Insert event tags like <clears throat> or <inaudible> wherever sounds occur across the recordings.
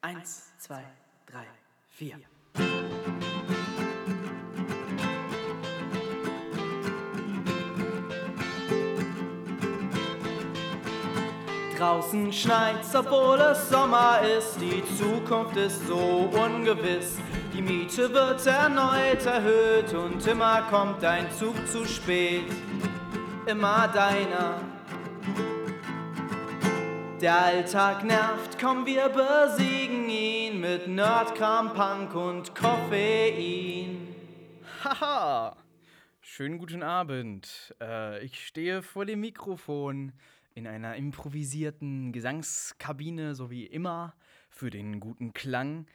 Eins, zwei, drei, vier. Draußen schneit's, obwohl es Sommer ist. Die Zukunft ist so ungewiss. Die Miete wird erneut erhöht und immer kommt dein Zug zu spät. Immer deiner. Der Alltag nervt, komm, wir besiegen mit Nerdkram, Punk und Koffein. Haha! Schönen guten Abend. Äh, ich stehe vor dem Mikrofon in einer improvisierten Gesangskabine, so wie immer, für den guten Klang.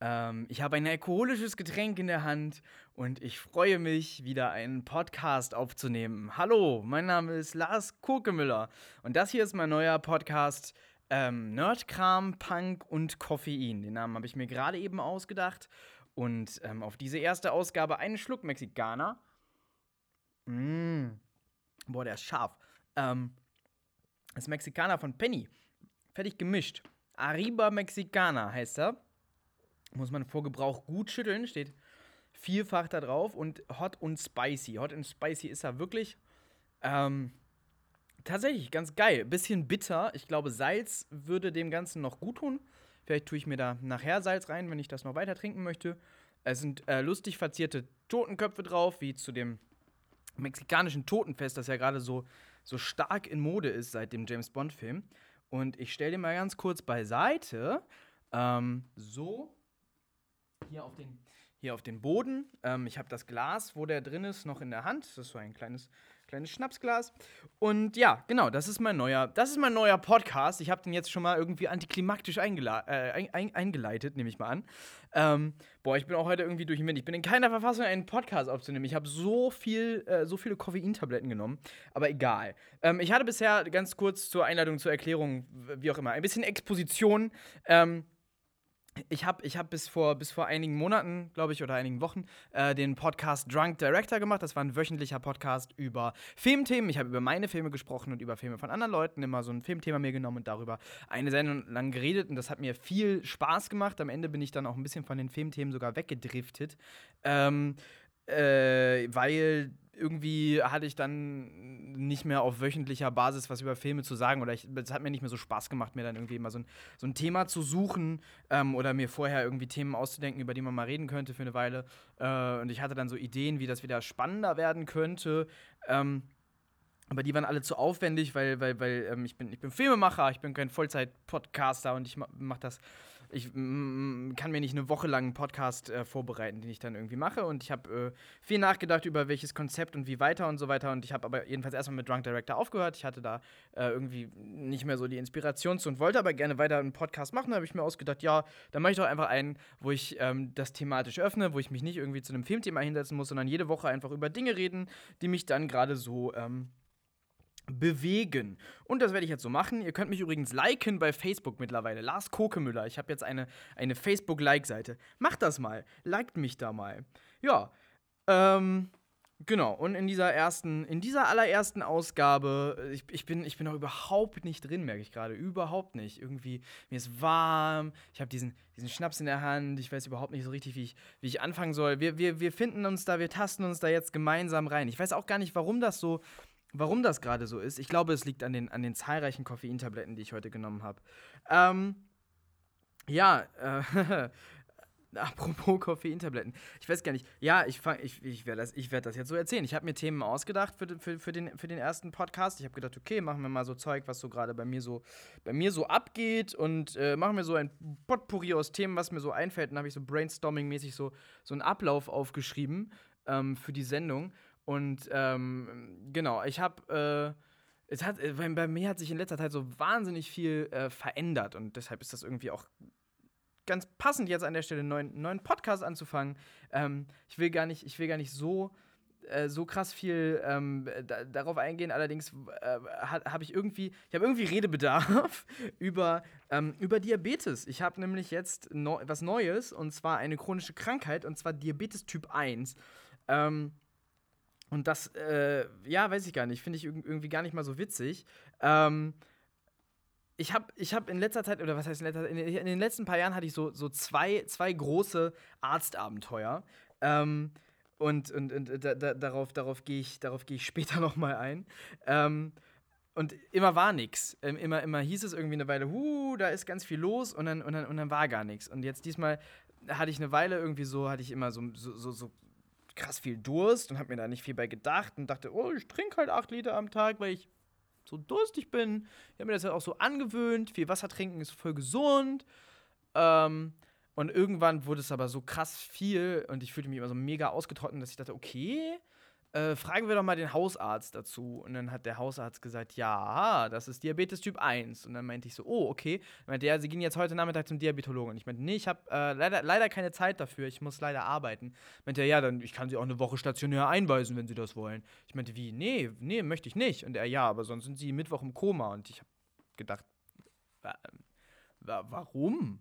Ähm, ich habe ein alkoholisches Getränk in der Hand und ich freue mich, wieder einen Podcast aufzunehmen. Hallo, mein Name ist Lars Kokemüller und das hier ist mein neuer Podcast ähm, Nerdkram, Punk und Koffein. Den Namen habe ich mir gerade eben ausgedacht und ähm, auf diese erste Ausgabe einen Schluck Mexikaner. Mmh. Boah, der ist scharf. Ähm, das Mexikaner von Penny. Fertig gemischt. Arriba Mexicana heißt er. Muss man vor Gebrauch gut schütteln, steht vierfach da drauf und hot und spicy. Hot und spicy ist er wirklich. Ähm, tatsächlich ganz geil. Bisschen bitter. Ich glaube, Salz würde dem Ganzen noch gut tun. Vielleicht tue ich mir da nachher Salz rein, wenn ich das noch weiter trinken möchte. Es sind äh, lustig verzierte Totenköpfe drauf, wie zu dem mexikanischen Totenfest, das ja gerade so, so stark in Mode ist seit dem James Bond-Film. Und ich stelle den mal ganz kurz beiseite. Ähm, so hier auf den, hier auf den Boden. Ähm, ich habe das Glas, wo der drin ist, noch in der Hand. Das ist so ein kleines, kleines Schnapsglas. Und ja, genau, das ist mein neuer, das ist mein neuer Podcast. Ich habe den jetzt schon mal irgendwie antiklimaktisch äh, ein, ein, eingeleitet, nehme ich mal an. Ähm, boah, ich bin auch heute irgendwie durch den Wind. Ich bin in keiner Verfassung, einen Podcast aufzunehmen. Ich habe so viel, äh, so viele Koffeintabletten genommen. Aber egal. Ähm, ich hatte bisher ganz kurz zur Einleitung, zur Erklärung, wie auch immer, ein bisschen Exposition. Ähm, ich habe ich hab bis, vor, bis vor einigen Monaten, glaube ich, oder einigen Wochen äh, den Podcast Drunk Director gemacht. Das war ein wöchentlicher Podcast über Filmthemen. Ich habe über meine Filme gesprochen und über Filme von anderen Leuten. Immer so ein Filmthema mir genommen und darüber eine Sendung lang geredet. Und das hat mir viel Spaß gemacht. Am Ende bin ich dann auch ein bisschen von den Filmthemen sogar weggedriftet. Ähm, äh, weil irgendwie hatte ich dann nicht mehr auf wöchentlicher Basis was über Filme zu sagen oder es hat mir nicht mehr so Spaß gemacht, mir dann irgendwie mal so ein, so ein Thema zu suchen ähm, oder mir vorher irgendwie Themen auszudenken, über die man mal reden könnte für eine Weile. Äh, und ich hatte dann so Ideen, wie das wieder spannender werden könnte. Ähm, aber die waren alle zu aufwendig, weil, weil, weil ähm, ich, bin, ich bin Filmemacher, ich bin kein Vollzeit-Podcaster und ich mache das ich kann mir nicht eine Woche lang einen Podcast äh, vorbereiten, den ich dann irgendwie mache. Und ich habe äh, viel nachgedacht über welches Konzept und wie weiter und so weiter. Und ich habe aber jedenfalls erstmal mit Drunk Director aufgehört. Ich hatte da äh, irgendwie nicht mehr so die Inspiration zu und wollte aber gerne weiter einen Podcast machen. Da habe ich mir ausgedacht, ja, dann mache ich doch einfach einen, wo ich ähm, das thematisch öffne, wo ich mich nicht irgendwie zu einem Filmthema hinsetzen muss, sondern jede Woche einfach über Dinge reden, die mich dann gerade so ähm, bewegen. Und das werde ich jetzt so machen. Ihr könnt mich übrigens liken bei Facebook mittlerweile. Lars Kokemüller. Ich habe jetzt eine, eine Facebook-Like-Seite. Macht das mal. Liked mich da mal. Ja. Ähm. Genau, und in dieser ersten, in dieser allerersten Ausgabe, ich, ich, bin, ich bin noch überhaupt nicht drin, merke ich gerade. Überhaupt nicht. Irgendwie, mir ist warm, ich habe diesen, diesen Schnaps in der Hand, ich weiß überhaupt nicht so richtig, wie ich, wie ich anfangen soll. Wir, wir, wir finden uns da, wir tasten uns da jetzt gemeinsam rein. Ich weiß auch gar nicht, warum das so, Warum das gerade so ist, ich glaube, es liegt an den, an den zahlreichen Koffeintabletten, die ich heute genommen habe. Ähm, ja, äh, <laughs> apropos Koffeintabletten. Ich weiß gar nicht. Ja, ich, ich, ich werde das, werd das jetzt so erzählen. Ich habe mir Themen ausgedacht für, für, für, den, für den ersten Podcast. Ich habe gedacht, okay, machen wir mal so Zeug, was so gerade bei mir so bei mir so abgeht und äh, machen wir so ein Potpourri aus Themen, was mir so einfällt. Dann habe ich so brainstorming-mäßig so, so einen Ablauf aufgeschrieben ähm, für die Sendung. Und ähm, genau, ich habe. Äh, es hat, äh, bei, bei, mir hat sich in letzter Zeit so wahnsinnig viel äh, verändert und deshalb ist das irgendwie auch ganz passend, jetzt an der Stelle einen neuen, neuen Podcast anzufangen. Ähm, ich will gar nicht, ich will gar nicht so, äh, so krass viel ähm, da, darauf eingehen. Allerdings äh, habe ich irgendwie, ich habe irgendwie Redebedarf <laughs> über, ähm, über Diabetes. Ich habe nämlich jetzt no was Neues und zwar eine chronische Krankheit und zwar Diabetes Typ 1. Ähm, und das, äh, ja, weiß ich gar nicht, finde ich irgendwie gar nicht mal so witzig. Ähm, ich habe ich hab in letzter Zeit, oder was heißt in letzter Zeit, in, den letzten paar Jahren hatte ich so, so zwei, zwei große Arztabenteuer. Ähm, und und, und da, da, darauf, darauf gehe ich, geh ich später <laughs> noch mal ein. Ähm, und immer war nichts. Ähm, immer, immer hieß es irgendwie eine Weile, huh, da ist ganz viel los und dann, und dann, und dann war gar nichts. Und jetzt diesmal hatte ich eine Weile irgendwie so, hatte ich immer so, so, so, so krass viel Durst und habe mir da nicht viel bei gedacht und dachte, oh, ich trinke halt acht Liter am Tag, weil ich so durstig bin. Ich habe mir das halt auch so angewöhnt. Viel Wasser trinken ist voll gesund. Ähm, und irgendwann wurde es aber so krass viel und ich fühlte mich immer so mega ausgetrocknet, dass ich dachte, okay, äh, fragen wir doch mal den Hausarzt dazu. Und dann hat der Hausarzt gesagt, ja, das ist Diabetes Typ 1. Und dann meinte ich so, oh, okay. Dann meinte er, Sie gehen jetzt heute Nachmittag zum Diabetologen. Und ich meinte, nee, ich habe äh, leider, leider keine Zeit dafür, ich muss leider arbeiten. Meinte er, ja, dann ich kann Sie auch eine Woche stationär einweisen, wenn Sie das wollen. Ich meinte, wie, nee, nee, möchte ich nicht. Und er, ja, aber sonst sind Sie Mittwoch im Koma. Und ich habe gedacht, warum?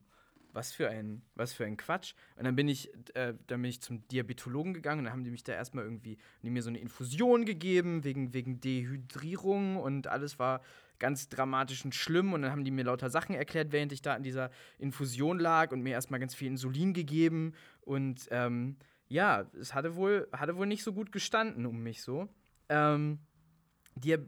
Was für ein, was für ein Quatsch. Und dann bin ich, äh, dann bin ich zum Diabetologen gegangen und dann haben die mich da erstmal irgendwie, die mir so eine Infusion gegeben, wegen, wegen Dehydrierung und alles war ganz dramatisch und schlimm. Und dann haben die mir lauter Sachen erklärt, während ich da in dieser Infusion lag und mir erstmal ganz viel Insulin gegeben. Und ähm, ja, es hatte wohl, hatte wohl nicht so gut gestanden um mich so. Ähm,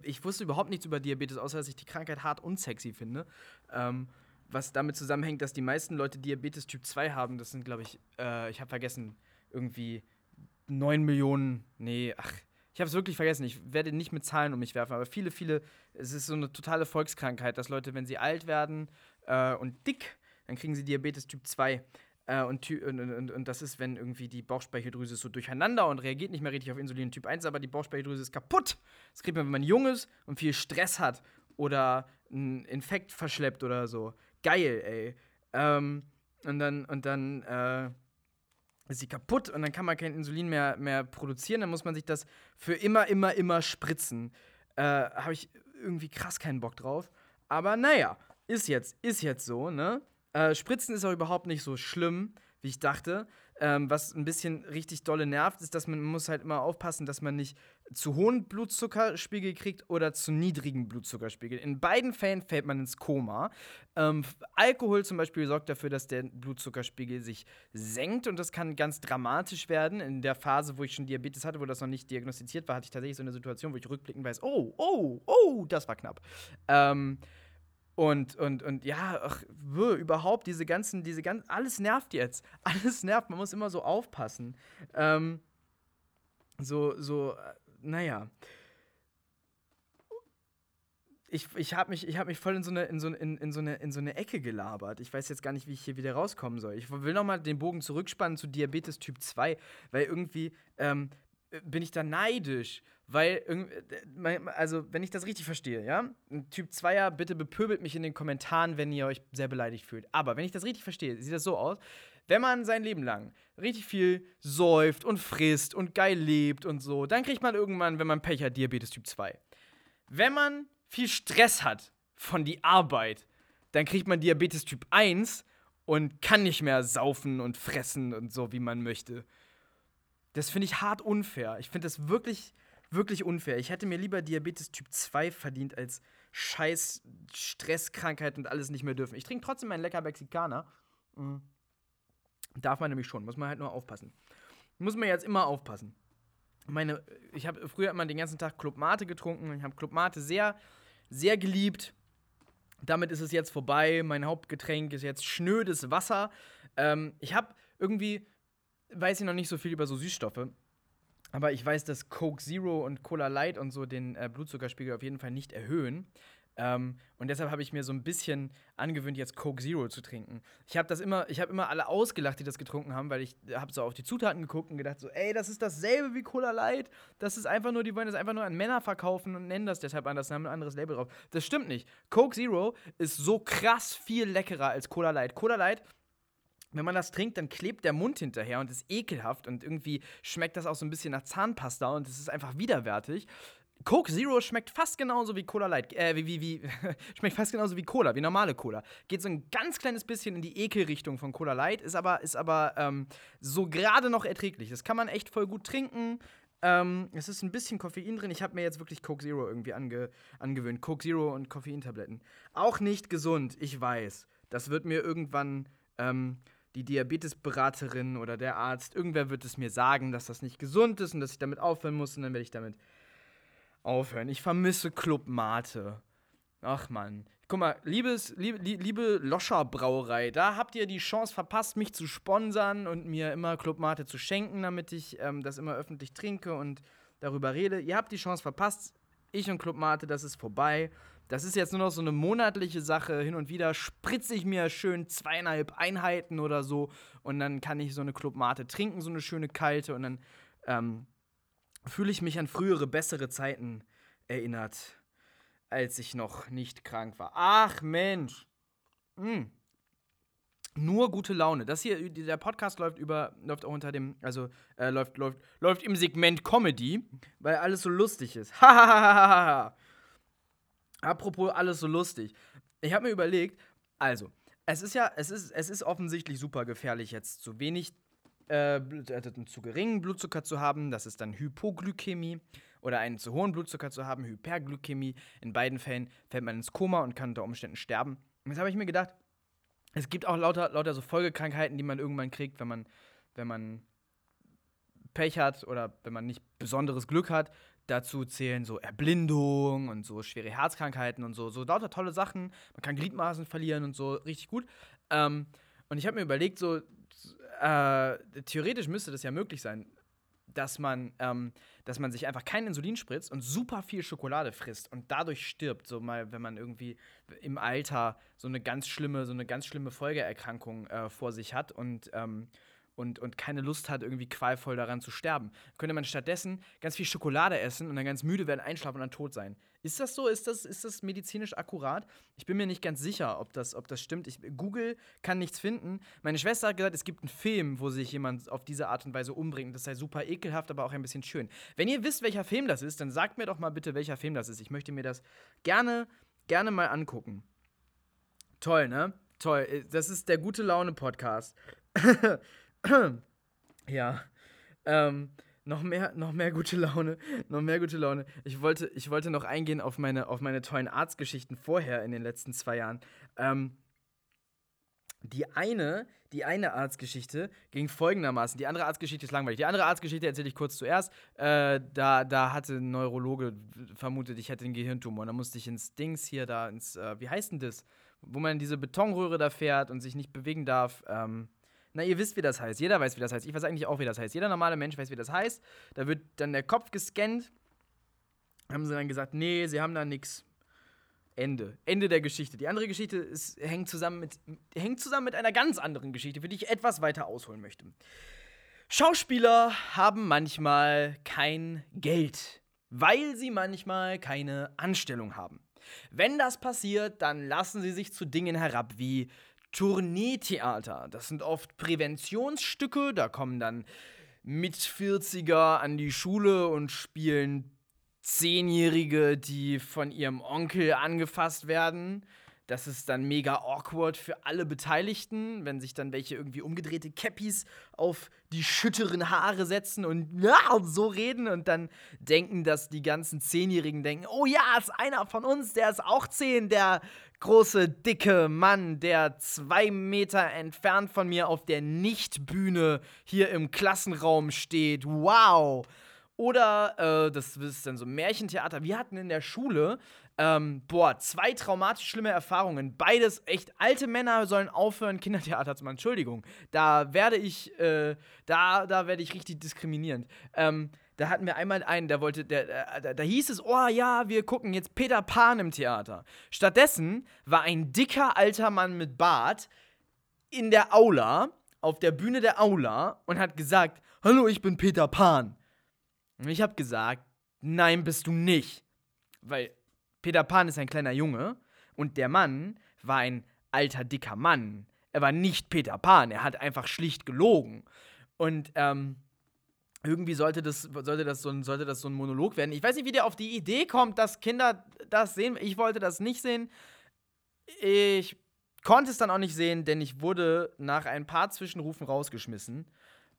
ich wusste überhaupt nichts über Diabetes, außer dass ich die Krankheit hart unsexy finde. Ähm, was damit zusammenhängt, dass die meisten Leute Diabetes Typ 2 haben. Das sind, glaube ich, äh, ich habe vergessen, irgendwie 9 Millionen. Nee, ach, ich habe es wirklich vergessen. Ich werde nicht mit Zahlen um mich werfen, aber viele, viele, es ist so eine totale Volkskrankheit, dass Leute, wenn sie alt werden äh, und dick, dann kriegen sie Diabetes Typ 2. Äh, und, und, und, und, das ist, wenn irgendwie die Bauchspeicheldrüse ist so durcheinander und reagiert nicht mehr richtig auf Insulin Typ 1, aber die Bauchspeicheldrüse ist kaputt. Das kriegt man, wenn man jung ist und viel Stress hat oder einen Infekt verschleppt oder so geil, ey. Ähm, und dann, und dann äh, ist sie kaputt und dann kann man kein Insulin mehr, mehr produzieren. Dann muss man sich das für immer, immer, immer spritzen. Äh, Habe ich irgendwie krass keinen Bock drauf. Aber naja, ist jetzt, ist jetzt so, ne? Äh, Spritzen ist auch überhaupt nicht so schlimm, wie ich dachte. Ähm, was ein bisschen richtig dolle nervt, ist, dass man, man muss halt immer aufpassen, dass man nicht zu hohen Blutzuckerspiegel kriegt oder zu niedrigen Blutzuckerspiegel. In beiden Fällen fällt man ins Koma. Ähm, Alkohol zum Beispiel sorgt dafür, dass der Blutzuckerspiegel sich senkt und das kann ganz dramatisch werden. In der Phase, wo ich schon Diabetes hatte, wo das noch nicht diagnostiziert war, hatte ich tatsächlich so eine Situation, wo ich rückblickend weiß, oh, oh, oh, das war knapp. Ähm, und, und, und ja, ach, überhaupt diese ganzen, diese ganzen, alles nervt jetzt. <laughs> Alles nervt, man muss immer so aufpassen. Ähm, so, so, äh, naja. Ich, ich habe mich, hab mich voll in so, eine, in, so, in, in, so eine, in so eine Ecke gelabert. Ich weiß jetzt gar nicht, wie ich hier wieder rauskommen soll. Ich will nochmal den Bogen zurückspannen zu Diabetes Typ 2, weil irgendwie ähm, bin ich da neidisch, weil, also, wenn ich das richtig verstehe, ja, Typ 2er, bitte bepöbelt mich in den Kommentaren, wenn ihr euch sehr beleidigt fühlt. Aber wenn ich das richtig verstehe, sieht das so aus, wenn man sein Leben lang richtig viel säuft und frisst und geil lebt und so, dann kriegt man irgendwann, wenn man Pech hat, Diabetes Typ 2. Wenn man viel Stress hat von die Arbeit, dann kriegt man Diabetes Typ 1 und kann nicht mehr saufen und fressen und so, wie man möchte. Das finde ich hart unfair. Ich finde das wirklich, wirklich unfair. Ich hätte mir lieber Diabetes Typ 2 verdient als scheiß Stresskrankheit und alles nicht mehr dürfen. Ich trinke trotzdem einen lecker Mexikaner. Mhm. Darf man nämlich schon, muss man halt nur aufpassen. Muss man jetzt immer aufpassen. Meine, ich habe früher immer den ganzen Tag Club Mate getrunken. Ich habe Club Mate sehr, sehr geliebt. Damit ist es jetzt vorbei. Mein Hauptgetränk ist jetzt schnödes Wasser. Ähm, ich habe irgendwie weiß ich noch nicht so viel über so Süßstoffe. Aber ich weiß, dass Coke Zero und Cola Light und so den äh, Blutzuckerspiegel auf jeden Fall nicht erhöhen. Ähm, und deshalb habe ich mir so ein bisschen angewöhnt, jetzt Coke Zero zu trinken. Ich habe das immer, ich habe immer alle ausgelacht, die das getrunken haben, weil ich habe so auf die Zutaten geguckt und gedacht so, ey, das ist dasselbe wie Cola Light. Das ist einfach nur, die wollen das einfach nur an Männer verkaufen und nennen das deshalb anders, haben ein anderes Label drauf. Das stimmt nicht. Coke Zero ist so krass viel leckerer als Cola Light. Cola Light wenn man das trinkt, dann klebt der Mund hinterher und ist ekelhaft und irgendwie schmeckt das auch so ein bisschen nach Zahnpasta und es ist einfach widerwärtig. Coke Zero schmeckt fast genauso wie Cola Light, äh, wie, wie, wie <laughs> schmeckt fast genauso wie Cola, wie normale Cola. Geht so ein ganz kleines bisschen in die Ekelrichtung von Cola Light, ist aber, ist aber ähm, so gerade noch erträglich. Das kann man echt voll gut trinken. Ähm, es ist ein bisschen Koffein drin. Ich habe mir jetzt wirklich Coke Zero irgendwie ange angewöhnt. Coke Zero und Koffeintabletten. Auch nicht gesund, ich weiß. Das wird mir irgendwann ähm, die Diabetesberaterin oder der Arzt, irgendwer wird es mir sagen, dass das nicht gesund ist und dass ich damit aufhören muss und dann werde ich damit aufhören. Ich vermisse Club Mate. Ach man. Guck mal, liebes, liebe, liebe Loscher Brauerei, da habt ihr die Chance verpasst, mich zu sponsern und mir immer Club Mate zu schenken, damit ich ähm, das immer öffentlich trinke und darüber rede. Ihr habt die Chance verpasst. Ich und Club Mate, das ist vorbei. Das ist jetzt nur noch so eine monatliche Sache. Hin und wieder spritze ich mir schön zweieinhalb Einheiten oder so und dann kann ich so eine Club Mate trinken, so eine schöne kalte und dann ähm, fühle ich mich an frühere, bessere Zeiten erinnert als ich noch nicht krank war. Ach Mensch. Hm. Nur gute Laune. Das hier, der Podcast läuft über, läuft auch unter dem, also äh, läuft, läuft, läuft im Segment Comedy, weil alles so lustig ist. <laughs> Apropos alles so lustig. Ich habe mir überlegt, also, es ist ja, es ist, es ist offensichtlich super gefährlich, jetzt zu wenig, äh, äh zu geringen Blutzucker zu haben. Das ist dann Hypoglykämie oder einen zu hohen Blutzucker zu haben, Hyperglykämie. In beiden Fällen fällt man ins Koma und kann unter Umständen sterben. Und jetzt habe ich mir gedacht, es gibt auch lauter, lauter so Folgekrankheiten, die man irgendwann kriegt, wenn man, wenn man Pech hat oder wenn man nicht besonderes Glück hat. Dazu zählen so Erblindung und so schwere Herzkrankheiten und so. So lauter tolle Sachen. Man kann Gliedmaßen verlieren und so. Richtig gut. Ähm, und ich habe mir überlegt, so äh, theoretisch müsste das ja möglich sein, dass man ähm, dass man sich einfach kein Insulin spritzt und super viel Schokolade frisst und dadurch stirbt. So mal, wenn man irgendwie im Alter so eine ganz schlimme, so eine ganz schlimme Folgeerkrankung äh, vor sich hat und, ähm, und, und keine Lust hat, irgendwie qualvoll daran zu sterben. Könnte man stattdessen ganz viel Schokolade essen und dann ganz müde werden, einschlafen und dann tot sein. Ist das so? Ist das, ist das medizinisch akkurat? Ich bin mir nicht ganz sicher, ob das, ob das stimmt. Ich, Google kann nichts finden. Meine Schwester hat gesagt, es gibt einen Film, wo sich jemand auf diese Art und Weise umbringt. Das sei super ekelhaft, aber auch ein bisschen schön. Wenn ihr wisst, welcher Film das ist, dann sagt mir doch mal bitte, welcher Film das ist. Ich möchte mir das gerne, gerne mal angucken. Toll, ne? Toll. Äh, das ist der gute Laune-Podcast. <laughs> <clears throat> ja. Ähm noch mehr, noch mehr gute Laune, noch mehr gute Laune. Ich wollte, ich wollte noch eingehen auf meine, auf meine tollen Arztgeschichten vorher in den letzten zwei Jahren. Ähm, die eine, die eine Arztgeschichte ging folgendermaßen. Die andere Arztgeschichte ist langweilig. Die andere Arztgeschichte erzähle ich kurz zuerst. Äh, da, da hatte ein Neurologe vermutet, ich hätte einen Gehirntumor. Da musste ich ins Dings hier da, ins, äh, wie heißt denn das? Wo man diese Betonröhre da fährt und sich nicht bewegen darf. Ähm, na, ihr wisst, wie das heißt. Jeder weiß, wie das heißt. Ich weiß eigentlich auch, wie das heißt. Jeder normale Mensch weiß, wie das heißt. Da wird dann der Kopf gescannt. Haben sie dann gesagt, nee, sie haben da nichts. Ende. Ende der Geschichte. Die andere Geschichte ist, hängt, zusammen mit, hängt zusammen mit einer ganz anderen Geschichte, für die ich etwas weiter ausholen möchte. Schauspieler haben manchmal kein Geld, weil sie manchmal keine Anstellung haben. Wenn das passiert, dann lassen sie sich zu Dingen herab wie Tourneetheater. Das sind oft Präventionsstücke, da kommen dann mit 40er an die Schule und spielen Zehnjährige, die von ihrem Onkel angefasst werden. Das ist dann mega awkward für alle Beteiligten, wenn sich dann welche irgendwie umgedrehte Cappies auf die schütteren Haare setzen und ja, so reden und dann denken, dass die ganzen Zehnjährigen denken, oh ja, ist einer von uns, der ist auch zehn, der große, dicke Mann, der zwei Meter entfernt von mir auf der Nichtbühne hier im Klassenraum steht. Wow! Oder, äh, das ist dann so Märchentheater. Wir hatten in der Schule ähm, boah, zwei traumatisch schlimme Erfahrungen. Beides echt alte Männer sollen aufhören, Kindertheater zu machen. Entschuldigung, da werde ich, äh, da, da werde ich richtig diskriminierend. Ähm, da hatten wir einmal einen, der wollte, der, da, da hieß es, oh ja, wir gucken jetzt Peter Pan im Theater. Stattdessen war ein dicker alter Mann mit Bart in der Aula, auf der Bühne der Aula und hat gesagt, hallo, ich bin Peter Pan. Und ich habe gesagt, nein, bist du nicht. Weil Peter Pan ist ein kleiner Junge und der Mann war ein alter, dicker Mann. Er war nicht Peter Pan, er hat einfach schlicht gelogen. Und ähm, irgendwie sollte das, sollte, das so ein, sollte das so ein Monolog werden. Ich weiß nicht, wie der auf die Idee kommt, dass Kinder das sehen. Ich wollte das nicht sehen. Ich konnte es dann auch nicht sehen, denn ich wurde nach ein paar Zwischenrufen rausgeschmissen.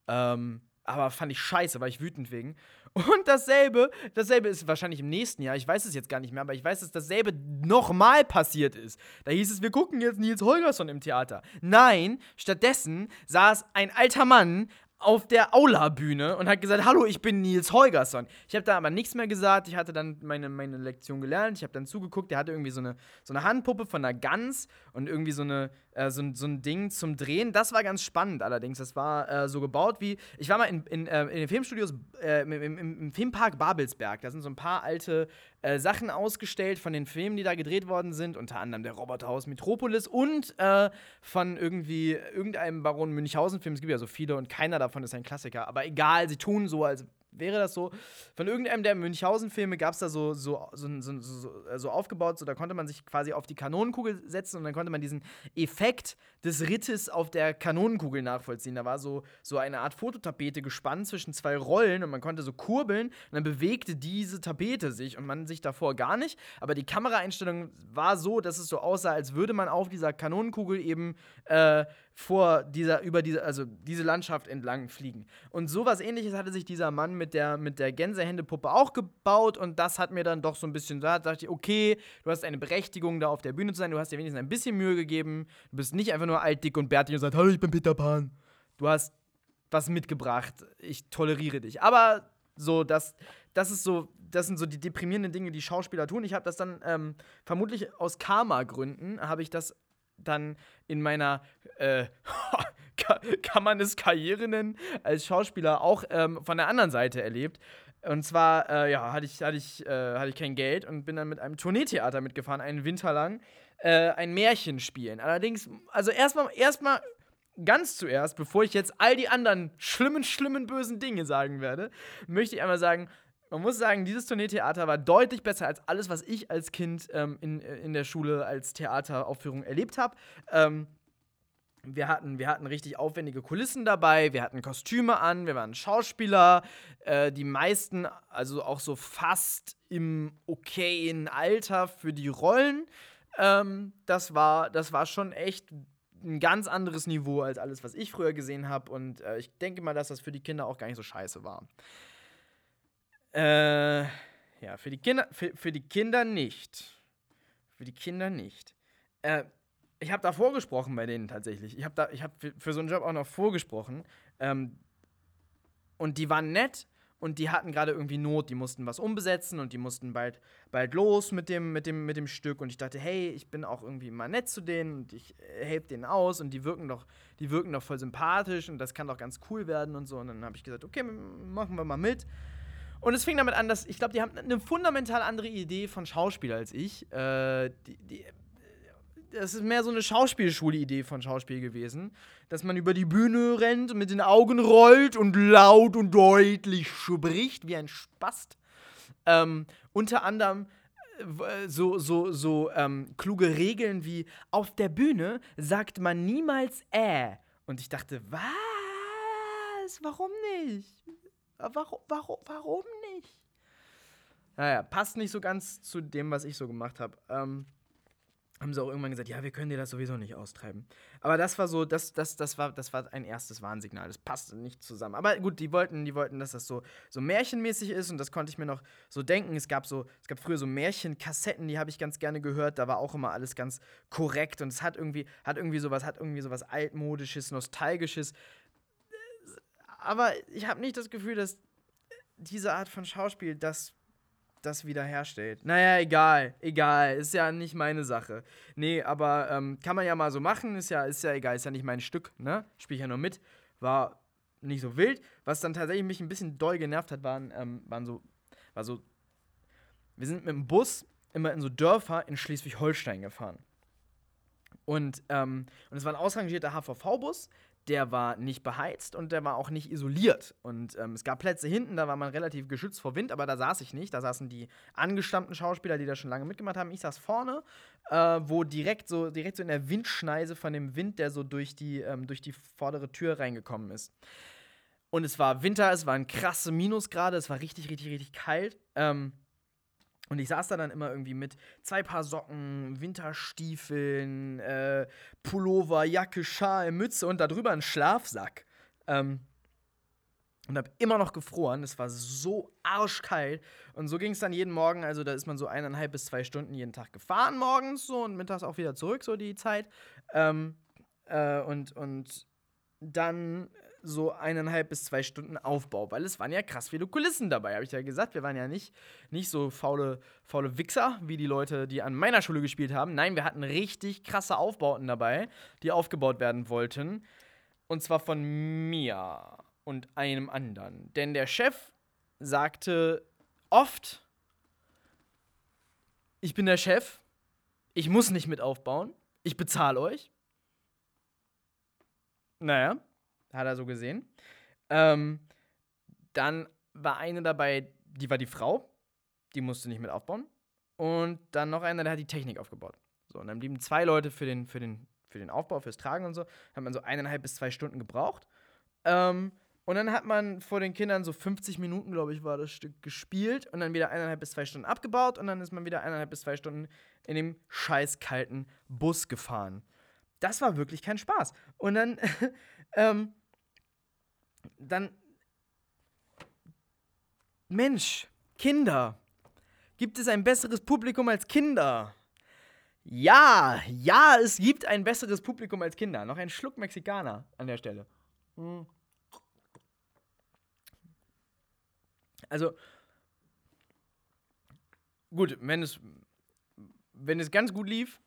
Ähm, aber fand ich scheiße, war ich wütend wegen. Und dasselbe, dasselbe ist wahrscheinlich im nächsten Jahr, ich weiß es jetzt gar nicht mehr, aber ich weiß, dass dasselbe nochmal passiert ist. Da hieß es, wir gucken jetzt Nils Holgersson im Theater. Nein, stattdessen saß ein alter Mann auf der Aula-Bühne und hat gesagt, hallo, ich bin Nils Holgersson. Ich habe da aber nichts mehr gesagt. Ich hatte dann meine, meine Lektion gelernt. Ich habe dann zugeguckt. Der hatte irgendwie so eine, so eine Handpuppe von einer Gans und irgendwie so, eine, äh, so, so ein Ding zum Drehen. Das war ganz spannend allerdings. Das war äh, so gebaut wie, ich war mal in, in, äh, in den Filmstudios, äh, im, im, im, Filmpark Babelsberg. Da sind so ein paar alte äh, Sachen ausgestellt von den Filmen, die da gedreht worden sind. Unter anderem der Roboterhaus Metropolis und äh, von irgendwie irgendeinem Baron Münchhausen-Film. Es gibt ja so viele und keiner davon ist ein Klassiker. Aber egal, sie tun so, als wäre das so. Von irgendeinem der Münchhausen-Filme gab es da so, so, so, so, so, aufgebaut, so da konnte man sich quasi auf die Kanonenkugel setzen und dann konnte man diesen Effekt des Rittes auf der Kanonenkugel nachvollziehen. Da war so, so eine Art Fototapete gespannt zwischen zwei Rollen und man konnte so kurbeln und dann bewegte diese Tapete sich und man sich davor gar nicht. Aber die Kameraeinstellung war so, dass es so aussah, als würde man auf dieser Kanonenkugel eben äh, vor dieser, über diese, also diese Landschaft entlang fliegen. Und sowas ähnliches hatte sich dieser Mann mit der, mit der Gänsehändepuppe auch gebaut und das hat mir dann doch so ein bisschen, da dachte ich, okay, du hast eine Berechtigung, da auf der Bühne zu sein, du hast dir wenigstens ein bisschen Mühe gegeben, du bist nicht einfach nur alt, dick und bärtig und sagst, hallo, ich bin Peter Pan. Du hast was mitgebracht, ich toleriere dich. Aber so, das, das ist so, das sind so die deprimierenden Dinge, die Schauspieler tun. Ich habe das dann ähm, vermutlich aus Karma-Gründen, habe ich das dann in meiner, äh, <laughs> kann man es Karriere nennen, als Schauspieler auch ähm, von der anderen Seite erlebt. Und zwar, äh, ja, hatte ich, hatte, ich, äh, hatte ich kein Geld und bin dann mit einem Tourneetheater mitgefahren, einen Winter lang, äh, ein Märchen spielen. Allerdings, also erstmal, erstmal ganz zuerst, bevor ich jetzt all die anderen schlimmen, schlimmen, bösen Dinge sagen werde, möchte ich einmal sagen, man muss sagen, dieses Tourneetheater war deutlich besser als alles, was ich als Kind ähm, in, äh, in der Schule als Theateraufführung erlebt habe. Ähm, wir hatten, wir hatten richtig aufwendige Kulissen dabei, wir hatten Kostüme an, wir waren Schauspieler, äh, die meisten, also auch so fast im okayen Alter für die Rollen. Ähm, das, war, das war schon echt ein ganz anderes Niveau als alles, was ich früher gesehen habe. Und äh, ich denke mal, dass das für die Kinder auch gar nicht so scheiße war. Äh, ja, für die Kinder, für, für die Kinder nicht. Für die Kinder nicht. Äh, ich habe da vorgesprochen bei denen tatsächlich. Ich habe da, ich habe für, für, so einen Job auch noch vorgesprochen. Ähm, und die waren nett und die hatten gerade irgendwie Not, die mussten was umbesetzen und die mussten bald, bald los mit dem, mit, dem, mit dem Stück. Und ich dachte, hey, ich bin auch irgendwie mal nett zu denen und ich äh, helfe denen aus und die wirken doch, die wirken doch voll sympathisch und das kann doch ganz cool werden und so. Und dann habe ich gesagt, okay, machen wir mal mit. Und es fing damit an, dass ich glaube, die haben eine fundamental andere Idee von Schauspiel als ich. Äh, die, die, das ist mehr so eine Schauspielschule-Idee von Schauspiel gewesen, dass man über die Bühne rennt mit den Augen rollt und laut und deutlich spricht, wie ein Spast. Ähm, unter anderem äh, so, so, so ähm, kluge Regeln wie auf der Bühne sagt man niemals äh. Und ich dachte, was? Warum nicht? Warum, warum, warum nicht? Naja, passt nicht so ganz zu dem, was ich so gemacht habe. Ähm, haben sie auch irgendwann gesagt, ja, wir können dir das sowieso nicht austreiben. Aber das war so, das, das, das, war, das war ein erstes Warnsignal. Das passte nicht zusammen. Aber gut, die wollten, die wollten, dass das so, so märchenmäßig ist und das konnte ich mir noch so denken. Es gab so, es gab früher so Märchenkassetten, die habe ich ganz gerne gehört. Da war auch immer alles ganz korrekt und es hat irgendwie, hat irgendwie sowas, hat irgendwie sowas altmodisches, nostalgisches aber ich habe nicht das Gefühl, dass diese Art von Schauspiel das, das wiederherstellt. Naja, egal, egal, ist ja nicht meine Sache. Nee, aber ähm, kann man ja mal so machen, ist ja, ist ja egal, ist ja nicht mein Stück, ne? Spiel ich ja nur mit. War nicht so wild. Was dann tatsächlich mich ein bisschen doll genervt hat, waren, ähm, waren so, war so, wir sind mit dem Bus immer in so Dörfer in Schleswig-Holstein gefahren. Und, ähm, und es war ein ausrangierter HVV-Bus, der war nicht beheizt und der war auch nicht isoliert. Und ähm, es gab Plätze hinten, da war man relativ geschützt vor Wind, aber da saß ich nicht. Da saßen die angestammten Schauspieler, die da schon lange mitgemacht haben. Ich saß vorne, äh, wo direkt so, direkt so in der Windschneise von dem Wind, der so durch die, ähm, durch die vordere Tür reingekommen ist. Und es war Winter, es waren krasse Minusgrade, es war richtig, richtig, richtig kalt. Ähm, und ich saß da dann immer irgendwie mit zwei Paar Socken, Winterstiefeln, äh, Pullover, Jacke, Schal, Mütze und darüber ein Schlafsack. Ähm, und habe immer noch gefroren. Es war so arschkalt. Und so ging es dann jeden Morgen. Also da ist man so eineinhalb bis zwei Stunden jeden Tag gefahren morgens so und mittags auch wieder zurück, so die Zeit. Ähm, äh, und, und dann so eineinhalb bis zwei Stunden Aufbau, weil es waren ja krass viele Kulissen dabei, habe ich ja gesagt. Wir waren ja nicht, nicht so faule, faule Wichser wie die Leute, die an meiner Schule gespielt haben. Nein, wir hatten richtig krasse Aufbauten dabei, die aufgebaut werden wollten. Und zwar von mir und einem anderen. Denn der Chef sagte oft, ich bin der Chef, ich muss nicht mit aufbauen, ich bezahle euch. Naja, hat er so gesehen. Ähm, dann war eine dabei, die war die Frau, die musste nicht mit aufbauen. Und dann noch einer, der hat die Technik aufgebaut. So, und dann blieben zwei Leute für den, für den, für den Aufbau, fürs Tragen und so. Hat man so eineinhalb bis zwei Stunden gebraucht. Ähm, und dann hat man vor den Kindern so 50 Minuten, glaube ich, war das Stück gespielt und dann wieder eineinhalb bis zwei Stunden abgebaut und dann ist man wieder eineinhalb bis zwei Stunden in dem scheiß kalten Bus gefahren. Das war wirklich kein Spaß. Und dann, <laughs> ähm, dann, Mensch, Kinder. Gibt es ein besseres Publikum als Kinder? Ja, ja, es gibt ein besseres Publikum als Kinder. Noch ein Schluck Mexikaner an der Stelle. Hm. Also, gut, wenn es, wenn es ganz gut lief,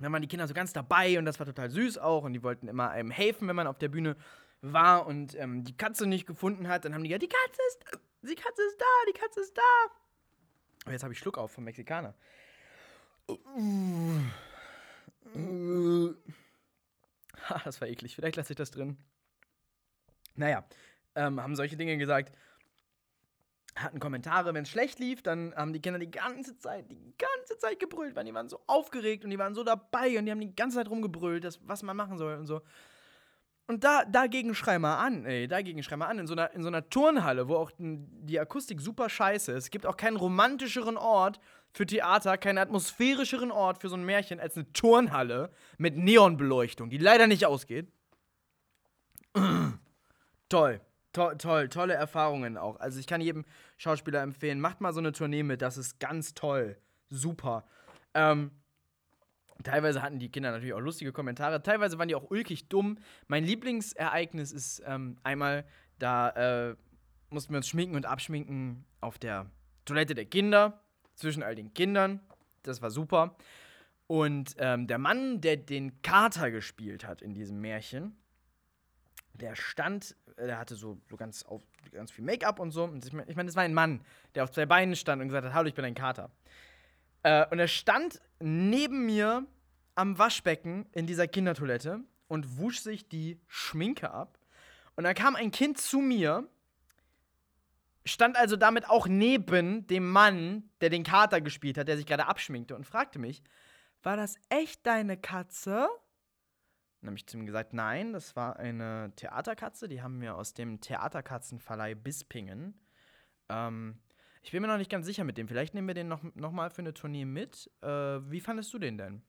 dann waren die Kinder so ganz dabei und das war total süß auch und die wollten immer einem helfen, wenn man auf der Bühne war und ähm, die Katze nicht gefunden hat. Dann haben die gesagt, die Katze ist, die Katze ist da, die Katze ist da. Und jetzt habe ich Schluck auf vom Mexikaner. Ha, <laughs> das war eklig. Vielleicht lasse ich das drin. Naja, ähm, haben solche Dinge gesagt hatten Kommentare, wenn es schlecht lief, dann haben die Kinder die ganze Zeit, die ganze Zeit gebrüllt, weil die waren so aufgeregt und die waren so dabei und die haben die ganze Zeit rumgebrüllt, das, was man machen soll und so. Und da, dagegen schrei mal an, ey, dagegen schrei mal an. In so, einer, in so einer Turnhalle, wo auch die Akustik super scheiße ist. Es gibt auch keinen romantischeren Ort für Theater, keinen atmosphärischeren Ort für so ein Märchen als eine Turnhalle mit Neonbeleuchtung, die leider nicht ausgeht. <clears throat> Toll. To toll, tolle Erfahrungen auch. Also ich kann jedem Schauspieler empfehlen, macht mal so eine Tournee mit, das ist ganz toll. Super. Ähm, teilweise hatten die Kinder natürlich auch lustige Kommentare, teilweise waren die auch ulkig dumm. Mein Lieblingsereignis ist ähm, einmal, da äh, mussten wir uns schminken und abschminken auf der Toilette der Kinder, zwischen all den Kindern. Das war super. Und ähm, der Mann, der den Kater gespielt hat in diesem Märchen, der stand, der hatte so, so ganz, auf, ganz viel Make-up und so. Und ich meine, ich mein, das war ein Mann, der auf zwei Beinen stand und gesagt hat: Hallo, ich bin ein Kater. Äh, und er stand neben mir am Waschbecken in dieser Kindertoilette und wusch sich die Schminke ab. Und dann kam ein Kind zu mir, stand also damit auch neben dem Mann, der den Kater gespielt hat, der sich gerade abschminkte und fragte mich: War das echt deine Katze? Dann habe ich zu ihm gesagt, nein, das war eine Theaterkatze, die haben wir aus dem Theaterkatzenverleih Bispingen. Ähm, ich bin mir noch nicht ganz sicher mit dem. Vielleicht nehmen wir den noch, noch mal für eine Tournee mit. Äh, wie fandest du den denn?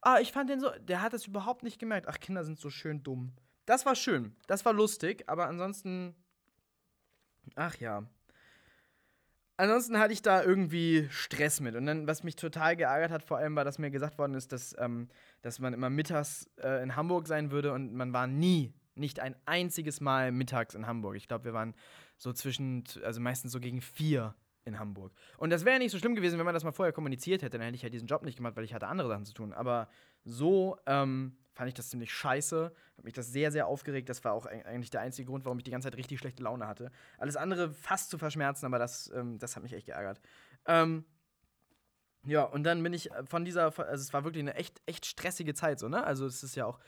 Ah, ich fand den so, der hat das überhaupt nicht gemerkt. Ach, Kinder sind so schön dumm. Das war schön, das war lustig, aber ansonsten, ach ja, ansonsten hatte ich da irgendwie Stress mit. Und dann, was mich total geärgert hat, vor allem war, dass mir gesagt worden ist, dass, ähm, dass man immer mittags äh, in Hamburg sein würde und man war nie, nicht ein einziges Mal mittags in Hamburg. Ich glaube, wir waren so zwischen, also meistens so gegen vier in Hamburg. Und das wäre nicht so schlimm gewesen, wenn man das mal vorher kommuniziert hätte. Dann hätte ich ja diesen Job nicht gemacht, weil ich hatte andere Sachen zu tun. Aber so ähm, fand ich das ziemlich scheiße. Hat mich das sehr, sehr aufgeregt. Das war auch eigentlich der einzige Grund, warum ich die ganze Zeit richtig schlechte Laune hatte. Alles andere fast zu verschmerzen, aber das, ähm, das hat mich echt geärgert. Ähm, ja, und dann bin ich von dieser, also es war wirklich eine echt, echt stressige Zeit, so, ne? Also es ist ja auch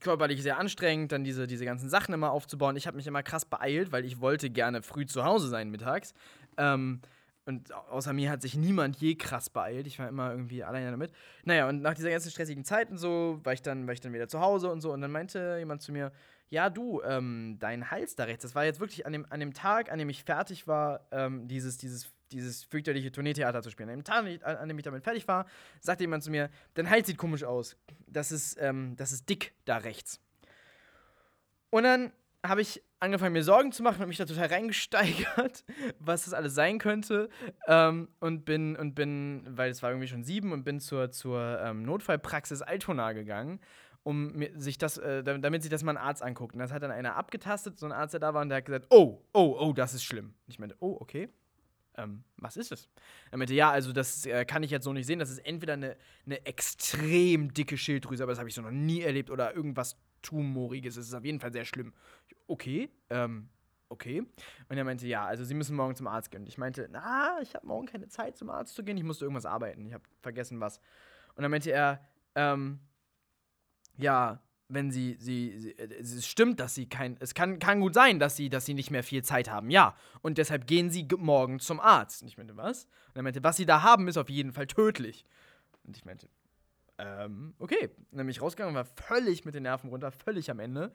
körperlich sehr anstrengend, dann diese, diese ganzen Sachen immer aufzubauen. Ich habe mich immer krass beeilt, weil ich wollte gerne früh zu Hause sein mittags. Ähm, und außer mir hat sich niemand je krass beeilt. Ich war immer irgendwie alleine damit. Naja, und nach dieser ganzen stressigen Zeit und so, war ich dann, war ich dann wieder zu Hause und so. Und dann meinte jemand zu mir, ja, du, ähm, dein Hals da rechts, das war jetzt wirklich an dem, an dem Tag, an dem ich fertig war, ähm, dieses, dieses, dieses fürchterliche Tourneetheater zu spielen. An dem Tag, an dem ich damit fertig war, sagte jemand zu mir, dein Hals sieht komisch aus. Das ist, ähm, das ist dick da rechts. Und dann habe ich angefangen, mir Sorgen zu machen und mich da total reingesteigert, <laughs> was das alles sein könnte. Ähm, und bin, und bin, weil es war irgendwie schon sieben, und bin zur, zur ähm, Notfallpraxis Altona gegangen, um mir, sich das, äh, damit sich das mal ein Arzt anguckt. Und das hat dann einer abgetastet, so ein Arzt, der da war, und der hat gesagt, oh, oh, oh, das ist schlimm. Und ich meinte, oh, okay. Ähm, was ist es? Er meinte, ja, also das äh, kann ich jetzt so nicht sehen. Das ist entweder eine, eine extrem dicke Schilddrüse, aber das habe ich so noch nie erlebt, oder irgendwas Tumoriges. Es ist auf jeden Fall sehr schlimm. Okay, ähm, okay. Und er meinte, ja, also Sie müssen morgen zum Arzt gehen. Und ich meinte, na, ich habe morgen keine Zeit zum Arzt zu gehen. Ich musste irgendwas arbeiten. Ich habe vergessen was. Und dann meinte er, ähm, ja, wenn sie, sie, sie, es stimmt, dass sie kein, es kann, kann gut sein, dass sie, dass sie nicht mehr viel Zeit haben, ja. Und deshalb gehen sie morgen zum Arzt. Und ich meinte, was? Und er meinte, was sie da haben, ist auf jeden Fall tödlich. Und ich meinte, ähm, okay. Dann bin ich rausgegangen, war völlig mit den Nerven runter, völlig am Ende.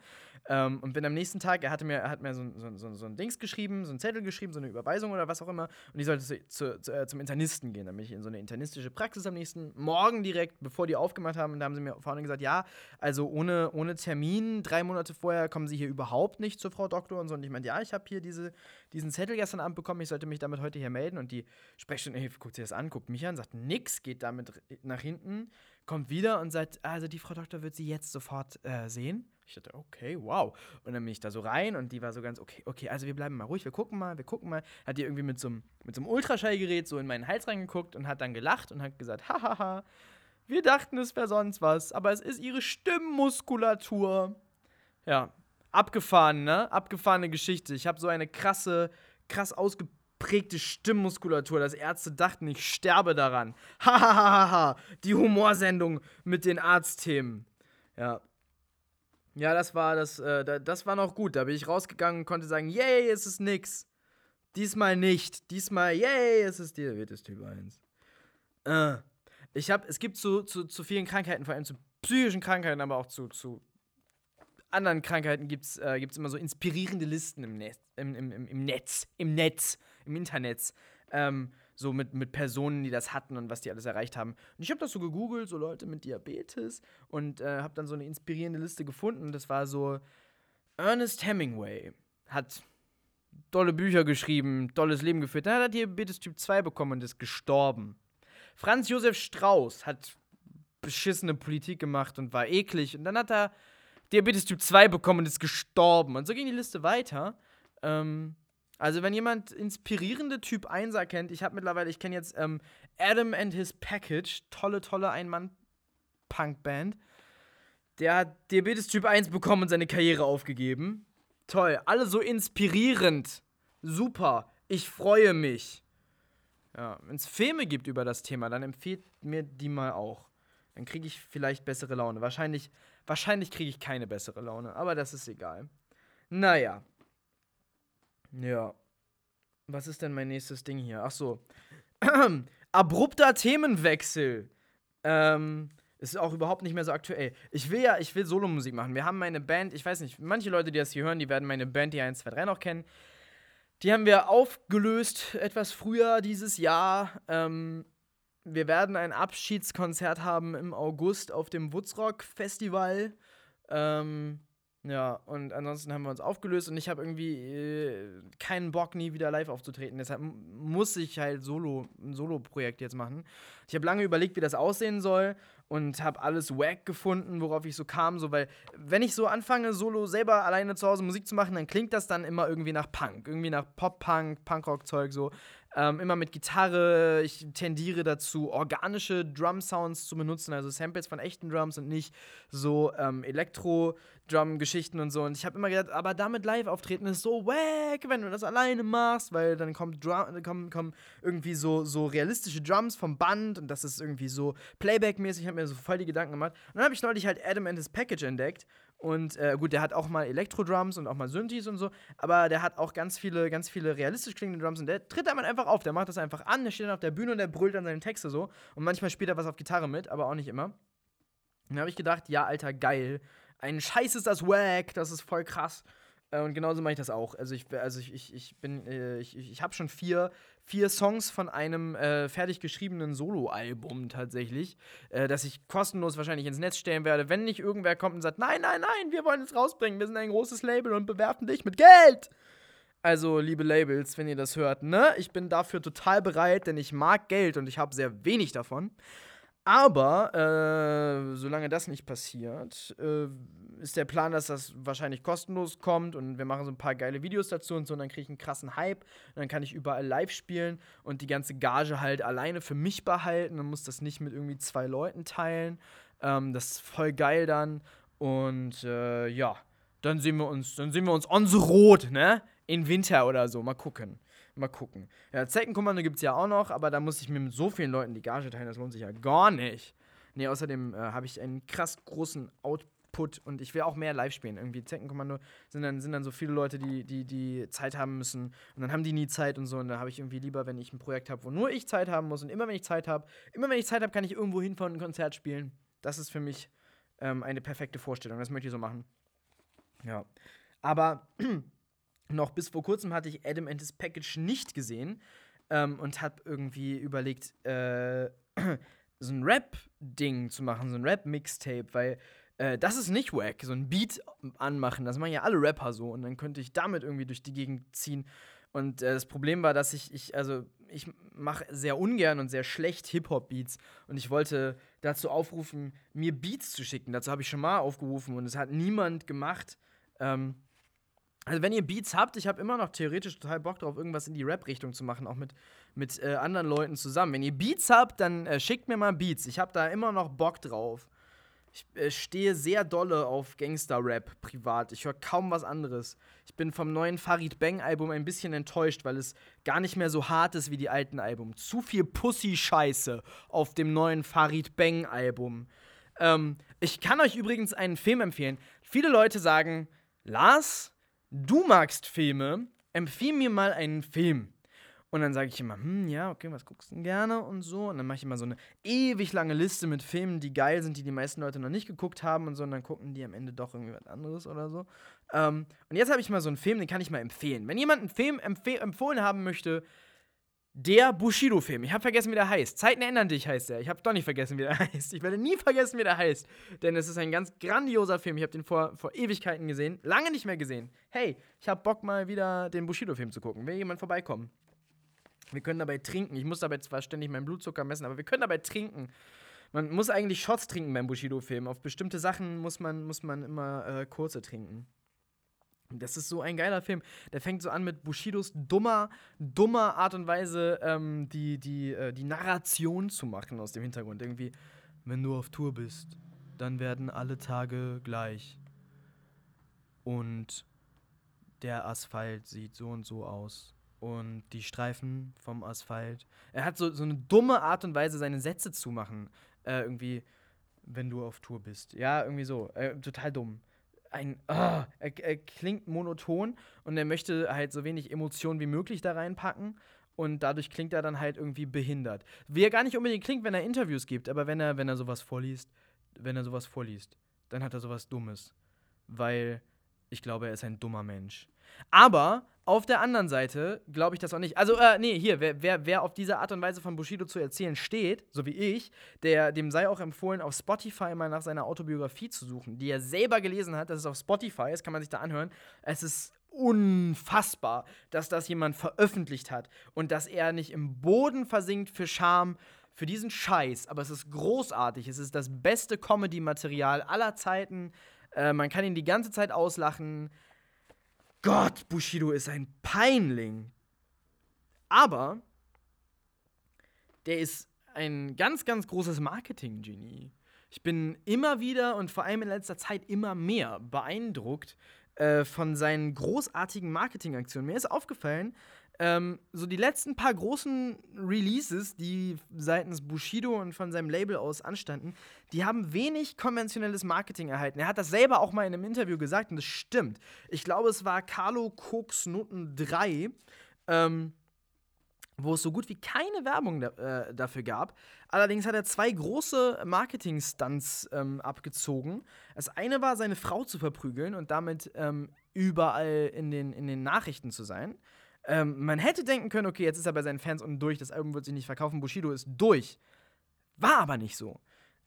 Ähm, und bin am nächsten Tag, er hatte mir, er hat mir so, so, so, so, ein Dings geschrieben, so ein Zettel geschrieben, so eine Überweisung oder was auch immer. Und ich sollte zu, zu, zu, äh, zum Internisten gehen. Dann bin ich in so eine internistische Praxis am nächsten Morgen direkt, bevor die aufgemacht haben. Und da haben sie mir vorne gesagt, ja, also ohne, ohne Termin, drei Monate vorher kommen sie hier überhaupt nicht zur Frau Doktor und so. Und ich meinte, ja, ich habe hier diese, diesen Zettel gestern Abend bekommen, ich sollte mich damit heute hier melden. Und die Sprechstunde guckt sich das an, guckt mich an, sagt nix, geht damit nach hinten kommt wieder und sagt, also die Frau Doktor wird sie jetzt sofort äh, sehen. Ich dachte, okay, wow. Und dann bin ich da so rein und die war so ganz, okay, okay, also wir bleiben mal ruhig, wir gucken mal, wir gucken mal. Hat die irgendwie mit so einem mit Ultraschallgerät so in meinen Hals reingeguckt und hat dann gelacht und hat gesagt, hahaha, wir dachten, es wäre sonst was, aber es ist ihre Stimmmuskulatur. Ja, abgefahren, ne? Abgefahrene Geschichte. Ich habe so eine krasse, krass ausgeprägte ausgeprägte Stimmmuskulatur, dass Ärzte dachten, ich sterbe daran. <laughs> Hahaha, die Humorsendung mit den Arztthemen. Ja. Ja, das war das, äh, das war noch gut. Da bin ich rausgegangen und konnte sagen, yay, es ist nix. Diesmal nicht. Diesmal, yay, es ist Diabetes Typ 1. Äh. Ich hab, es gibt zu, zu, zu vielen Krankheiten, vor allem zu psychischen Krankheiten, aber auch zu, zu anderen Krankheiten gibt es äh, immer so inspirierende Listen im Netz. Im, im, im, Netz. Im Netz im Internet, ähm, so mit, mit Personen, die das hatten und was die alles erreicht haben. Und ich habe das so gegoogelt, so Leute mit Diabetes und äh, habe dann so eine inspirierende Liste gefunden. Das war so Ernest Hemingway hat tolle Bücher geschrieben, tolles Leben geführt. Dann hat er Diabetes Typ 2 bekommen und ist gestorben. Franz Josef Strauß hat beschissene Politik gemacht und war eklig. Und dann hat er Diabetes Typ 2 bekommen und ist gestorben. Und so ging die Liste weiter. Ähm, also, wenn jemand inspirierende Typ 1 kennt, ich habe mittlerweile, ich kenne jetzt ähm, Adam and His Package, tolle, tolle Ein-Mann-Punk-Band. Der hat Diabetes Typ 1 bekommen und seine Karriere aufgegeben. Toll, alle so inspirierend. Super, ich freue mich. Ja, wenn es Filme gibt über das Thema, dann empfehlt mir die mal auch. Dann kriege ich vielleicht bessere Laune. Wahrscheinlich, wahrscheinlich kriege ich keine bessere Laune, aber das ist egal. Naja, ja. Was ist denn mein nächstes Ding hier? Ach so. <clears throat> Abrupter Themenwechsel. Ähm, ist auch überhaupt nicht mehr so aktuell. Ich will ja, ich will Solomusik machen. Wir haben meine Band, ich weiß nicht, manche Leute, die das hier hören, die werden meine Band, die 1, 2, 3 noch kennen. Die haben wir aufgelöst etwas früher dieses Jahr. Ähm, wir werden ein Abschiedskonzert haben im August auf dem Woodsrock Festival. Ähm, ja, und ansonsten haben wir uns aufgelöst und ich habe irgendwie äh, keinen Bock, nie wieder live aufzutreten. Deshalb muss ich halt Solo, ein Solo-Projekt jetzt machen. Ich habe lange überlegt, wie das aussehen soll und habe alles wack gefunden, worauf ich so kam. So, weil, wenn ich so anfange, solo selber alleine zu Hause Musik zu machen, dann klingt das dann immer irgendwie nach Punk. Irgendwie nach Pop-Punk, Punkrock-Zeug so. Ähm, immer mit Gitarre. Ich tendiere dazu, organische Drum-Sounds zu benutzen, also Samples von echten Drums und nicht so ähm, Elektro-Drum-Geschichten und so. Und ich habe immer gedacht, aber damit live auftreten ist so wack, wenn du das alleine machst, weil dann kommt Drum, kommen, kommen irgendwie so, so realistische Drums vom Band und das ist irgendwie so Playback-mäßig. Ich habe mir so voll die Gedanken gemacht. Und dann habe ich neulich halt Adam and his Package entdeckt und äh, gut, der hat auch mal Elektro-Drums und auch mal Synthes und so, aber der hat auch ganz viele, ganz viele realistisch klingende Drums und der tritt damit einfach auf. Der macht das einfach an, der steht dann auf der Bühne und der brüllt dann seine Texte so. Und manchmal spielt er was auf Gitarre mit, aber auch nicht immer. Und dann habe ich gedacht, ja, Alter, geil. Ein Scheiß ist das wack, das ist voll krass. Äh, und genauso mache ich das auch. Also ich, also ich, ich, ich bin, äh, ich, ich habe schon vier, vier Songs von einem äh, fertig geschriebenen Soloalbum tatsächlich, äh, das ich kostenlos wahrscheinlich ins Netz stellen werde, wenn nicht irgendwer kommt und sagt, nein, nein, nein, wir wollen es rausbringen, wir sind ein großes Label und bewerfen dich mit Geld. Also, liebe Labels, wenn ihr das hört, ne? Ich bin dafür total bereit, denn ich mag Geld und ich habe sehr wenig davon. Aber äh, solange das nicht passiert, äh, ist der Plan, dass das wahrscheinlich kostenlos kommt und wir machen so ein paar geile Videos dazu und so und dann kriege ich einen krassen Hype und dann kann ich überall live spielen und die ganze Gage halt alleine für mich behalten und muss das nicht mit irgendwie zwei Leuten teilen. Ähm, das ist voll geil dann und äh, ja, dann sehen wir uns, dann sehen wir uns on the road, ne? In Winter oder so, mal gucken. Mal gucken. Ja, Zeckenkommando gibt es ja auch noch, aber da muss ich mir mit so vielen Leuten die Gage teilen, das lohnt sich ja gar nicht. Nee, außerdem äh, habe ich einen krass großen Output und ich will auch mehr live spielen. Irgendwie Zeckenkommando sind dann, sind dann so viele Leute, die, die, die Zeit haben müssen und dann haben die nie Zeit und so. Und da habe ich irgendwie lieber, wenn ich ein Projekt habe, wo nur ich Zeit haben muss und immer wenn ich Zeit habe, immer wenn ich Zeit habe, kann ich irgendwo hinfahren und ein Konzert spielen. Das ist für mich ähm, eine perfekte Vorstellung. Das möchte ich so machen. Ja. Aber noch bis vor kurzem hatte ich Adam and his Package nicht gesehen ähm, und habe irgendwie überlegt, äh, <clears throat> so ein Rap-Ding zu machen, so ein Rap-Mixtape, weil äh, das ist nicht wack, so ein Beat anmachen, das machen ja alle Rapper so und dann könnte ich damit irgendwie durch die Gegend ziehen. Und äh, das Problem war, dass ich, ich also ich mache sehr ungern und sehr schlecht Hip-Hop-Beats und ich wollte dazu aufrufen, mir Beats zu schicken. Dazu habe ich schon mal aufgerufen und es hat niemand gemacht. Ähm, also wenn ihr Beats habt, ich habe immer noch theoretisch total Bock drauf, irgendwas in die Rap-Richtung zu machen, auch mit, mit äh, anderen Leuten zusammen. Wenn ihr Beats habt, dann äh, schickt mir mal Beats. Ich habe da immer noch Bock drauf. Ich äh, stehe sehr dolle auf Gangster-Rap privat. Ich höre kaum was anderes. Ich bin vom neuen Farid Bang-Album ein bisschen enttäuscht, weil es gar nicht mehr so hart ist wie die alten Alben. Zu viel Pussy-Scheiße auf dem neuen Farid Bang-Album. Ähm, ich kann euch übrigens einen Film empfehlen. Viele Leute sagen, Lars, du magst Filme, empfiehl mir mal einen Film. Und dann sage ich immer, hm, ja, okay, was guckst du denn gerne und so. Und dann mache ich immer so eine ewig lange Liste mit Filmen, die geil sind, die die meisten Leute noch nicht geguckt haben und so. Und dann gucken die am Ende doch irgendwie was anderes oder so. Ähm, und jetzt habe ich mal so einen Film, den kann ich mal empfehlen. Wenn jemand einen Film empfohlen haben möchte, der Bushido-Film. Ich habe vergessen, wie der heißt. Zeiten ändern dich heißt er. Ich habe doch nicht vergessen, wie der <laughs> heißt. Ich werde nie vergessen, wie der heißt. Denn es ist ein ganz grandioser Film. Ich habe den vor, vor Ewigkeiten gesehen. Lange nicht mehr gesehen. Hey, ich habe Bock mal wieder den Bushido-Film zu gucken. Will jemand vorbeikommen? Wir können dabei trinken. Ich muss dabei zwar ständig meinen Blutzucker messen, aber wir können dabei trinken. Man muss eigentlich Shots trinken beim Bushido-Film. Auf bestimmte Sachen muss man, muss man immer äh, kurze trinken. Das ist so ein geiler Film. Der fängt so an mit Bushidos dummer, dummer Art und Weise, ähm, die, die, äh, die Narration zu machen aus dem Hintergrund. Irgendwie, wenn du auf Tour bist, dann werden alle Tage gleich. Und der Asphalt sieht so und so aus. Und die Streifen vom Asphalt. Er hat so, so eine dumme Art und Weise, seine Sätze zu machen. Äh, irgendwie, wenn du auf Tour bist. Ja, irgendwie so. Äh, total dumm ein, oh, er, er, klingt monoton und er möchte halt so wenig Emotionen wie möglich da reinpacken und dadurch klingt er dann halt irgendwie behindert. Wie er gar nicht unbedingt klingt, wenn er Interviews gibt, aber wenn er, wenn er sowas vorliest, wenn er sowas vorliest, dann hat er sowas Dummes. Weil ich glaube, er ist ein dummer Mensch. Aber auf der anderen Seite glaube ich das auch nicht. Also, äh, nee, hier, wer, wer, wer auf diese Art und Weise von Bushido zu erzählen steht, so wie ich, der, dem sei auch empfohlen, auf Spotify mal nach seiner Autobiografie zu suchen, die er selber gelesen hat. Das ist auf Spotify, das kann man sich da anhören. Es ist unfassbar, dass das jemand veröffentlicht hat und dass er nicht im Boden versinkt für Scham, für diesen Scheiß. Aber es ist großartig. Es ist das beste Comedy-Material aller Zeiten. Äh, man kann ihn die ganze Zeit auslachen. Gott, Bushido ist ein Peinling. Aber der ist ein ganz, ganz großes Marketing-Genie. Ich bin immer wieder und vor allem in letzter Zeit immer mehr beeindruckt äh, von seinen großartigen Marketingaktionen. Mir ist aufgefallen, ähm, so die letzten paar großen Releases, die seitens Bushido und von seinem Label aus anstanden, die haben wenig konventionelles Marketing erhalten. Er hat das selber auch mal in einem Interview gesagt und das stimmt. Ich glaube, es war Carlo Koks Noten 3. Ähm, wo es so gut wie keine Werbung da, äh, dafür gab. Allerdings hat er zwei große Marketing-Stunts ähm, abgezogen. Das eine war, seine Frau zu verprügeln und damit ähm, überall in den, in den Nachrichten zu sein. Ähm, man hätte denken können, okay, jetzt ist er bei seinen Fans unten durch, das Album wird sich nicht verkaufen, Bushido ist durch. War aber nicht so.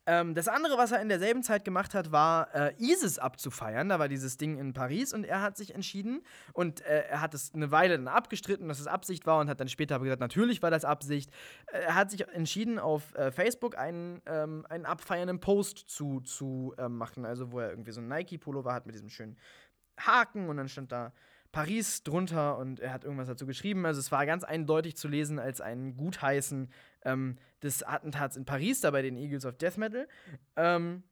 Ähm, das andere, was er in derselben Zeit gemacht hat, war äh, ISIS abzufeiern. Da war dieses Ding in Paris und er hat sich entschieden und äh, er hat es eine Weile dann abgestritten, dass es Absicht war und hat dann später gesagt, natürlich war das Absicht. Äh, er hat sich entschieden, auf äh, Facebook einen, ähm, einen abfeiernden Post zu, zu ähm, machen, also wo er irgendwie so ein Nike-Pullover hat mit diesem schönen Haken und dann stand da Paris drunter und er hat irgendwas dazu geschrieben. Also es war ganz eindeutig zu lesen als ein Gutheißen ähm, des Attentats in Paris, da bei den Eagles of Death Metal. Ähm,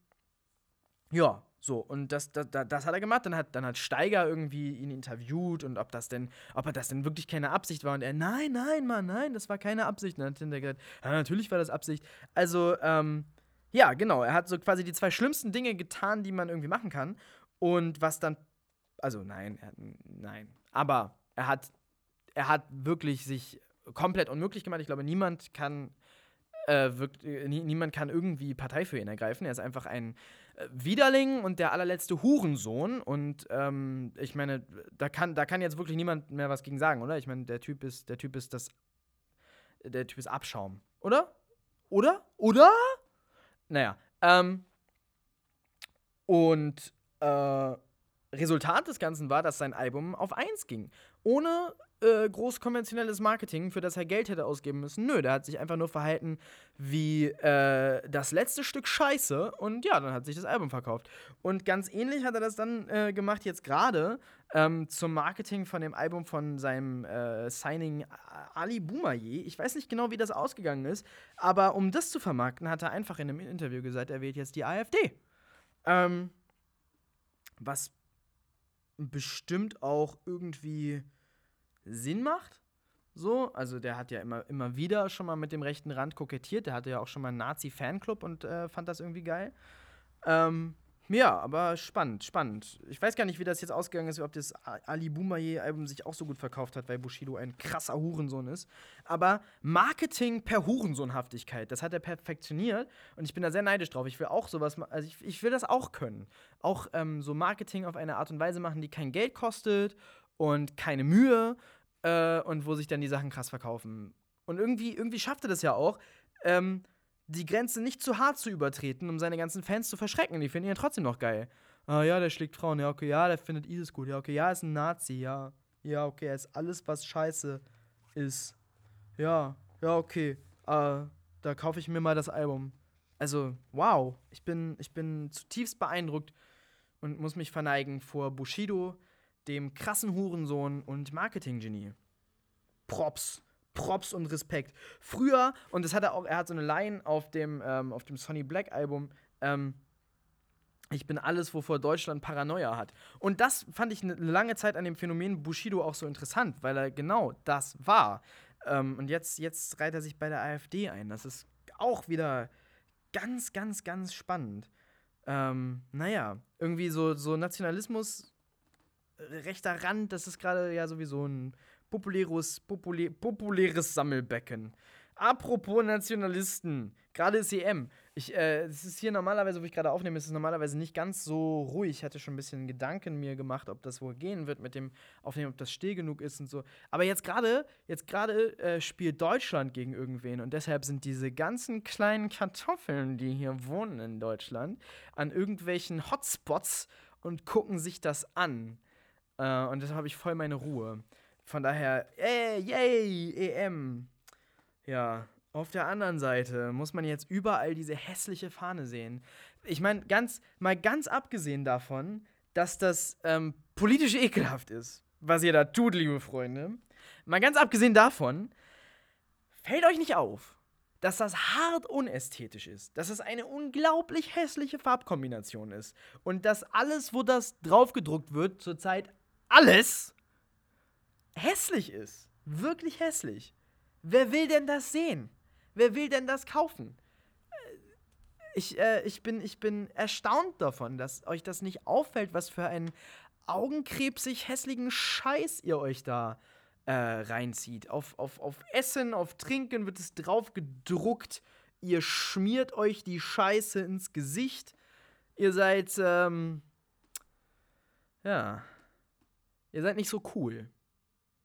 ja, so, und das, das, das hat er gemacht. Dann hat, dann hat Steiger irgendwie ihn interviewt und ob das denn, ob er das denn wirklich keine Absicht war. Und er, nein, nein, Mann, nein, das war keine Absicht. Und dann hat Tinder gesagt, ja, natürlich war das Absicht. Also, ähm, ja, genau, er hat so quasi die zwei schlimmsten Dinge getan, die man irgendwie machen kann. Und was dann also nein, er, nein. Aber er hat, er hat wirklich sich komplett unmöglich gemacht. Ich glaube, niemand kann, äh, wirkt, äh, niemand kann irgendwie Partei für ihn ergreifen. Er ist einfach ein äh, Widerling und der allerletzte Hurensohn. Und ähm, ich meine, da kann, da kann jetzt wirklich niemand mehr was gegen sagen, oder? Ich meine, der Typ ist, der Typ ist das, der Typ ist Abschaum, oder? Oder? Oder? Naja, ähm, und äh, Resultat des Ganzen war, dass sein Album auf 1 ging. Ohne äh, groß konventionelles Marketing, für das er Geld hätte ausgeben müssen. Nö, der hat sich einfach nur verhalten wie äh, das letzte Stück Scheiße und ja, dann hat sich das Album verkauft. Und ganz ähnlich hat er das dann äh, gemacht jetzt gerade ähm, zum Marketing von dem Album von seinem äh, Signing Ali Boumaier. Ich weiß nicht genau, wie das ausgegangen ist, aber um das zu vermarkten, hat er einfach in einem Interview gesagt, er wählt jetzt die AfD. Ähm, was bestimmt auch irgendwie Sinn macht. So, also der hat ja immer, immer wieder schon mal mit dem rechten Rand kokettiert. Der hatte ja auch schon mal einen Nazi-Fanclub und äh, fand das irgendwie geil. Ähm, ja, aber spannend, spannend. Ich weiß gar nicht, wie das jetzt ausgegangen ist, ob das Ali Boumaier-Album sich auch so gut verkauft hat, weil Bushido ein krasser Hurensohn ist. Aber Marketing per Hurensohnhaftigkeit, das hat er perfektioniert und ich bin da sehr neidisch drauf. Ich will auch sowas, also ich, ich will das auch können. Auch ähm, so Marketing auf eine Art und Weise machen, die kein Geld kostet und keine Mühe äh, und wo sich dann die Sachen krass verkaufen. Und irgendwie, irgendwie schafft er das ja auch. Ähm, die Grenze nicht zu hart zu übertreten, um seine ganzen Fans zu verschrecken. Die finden ihn ja trotzdem noch geil. Ah ja, der schlägt Frauen. Ja, okay, ja, der findet ISIS gut. Ja, okay, ja, ist ein Nazi. Ja, ja, okay, er ist alles, was scheiße ist. Ja, ja, okay. Äh, da kaufe ich mir mal das Album. Also, wow. Ich bin, ich bin zutiefst beeindruckt und muss mich verneigen vor Bushido, dem krassen Hurensohn und Marketinggenie. Props. Props und Respekt. Früher, und das hat er auch, er hat so eine Line auf dem, ähm, auf dem Sonny Black Album, ähm, ich bin alles, wovor Deutschland Paranoia hat. Und das fand ich eine lange Zeit an dem Phänomen Bushido auch so interessant, weil er genau das war. Ähm, und jetzt, jetzt reiht er sich bei der AfD ein. Das ist auch wieder ganz, ganz, ganz spannend. Ähm, naja, irgendwie so, so Nationalismus, rechter Rand, das ist gerade ja sowieso ein populäres, populä populäres Sammelbecken. Apropos Nationalisten, gerade ist EM. Ich, äh, es ist hier normalerweise, wo ich gerade aufnehme, ist es normalerweise nicht ganz so ruhig. Ich hatte schon ein bisschen Gedanken mir gemacht, ob das wohl gehen wird mit dem Aufnehmen, ob das still genug ist und so. Aber jetzt gerade, jetzt gerade äh, spielt Deutschland gegen irgendwen und deshalb sind diese ganzen kleinen Kartoffeln, die hier wohnen in Deutschland, an irgendwelchen Hotspots und gucken sich das an. Äh, und deshalb habe ich voll meine Ruhe. Von daher, ey, yay, EM. Ja, auf der anderen Seite muss man jetzt überall diese hässliche Fahne sehen. Ich meine, ganz, mal ganz abgesehen davon, dass das ähm, politisch ekelhaft ist, was ihr da tut, liebe Freunde. Mal ganz abgesehen davon, fällt euch nicht auf, dass das hart unästhetisch ist, dass es eine unglaublich hässliche Farbkombination ist und dass alles, wo das draufgedruckt wird, zurzeit alles hässlich ist. Wirklich hässlich. Wer will denn das sehen? Wer will denn das kaufen? Ich, äh, ich, bin, ich bin erstaunt davon, dass euch das nicht auffällt, was für einen augenkrebsig hässlichen Scheiß ihr euch da äh, reinzieht. Auf, auf, auf Essen, auf Trinken wird es drauf gedruckt. Ihr schmiert euch die Scheiße ins Gesicht. Ihr seid, ähm, ja, Ihr seid nicht so cool.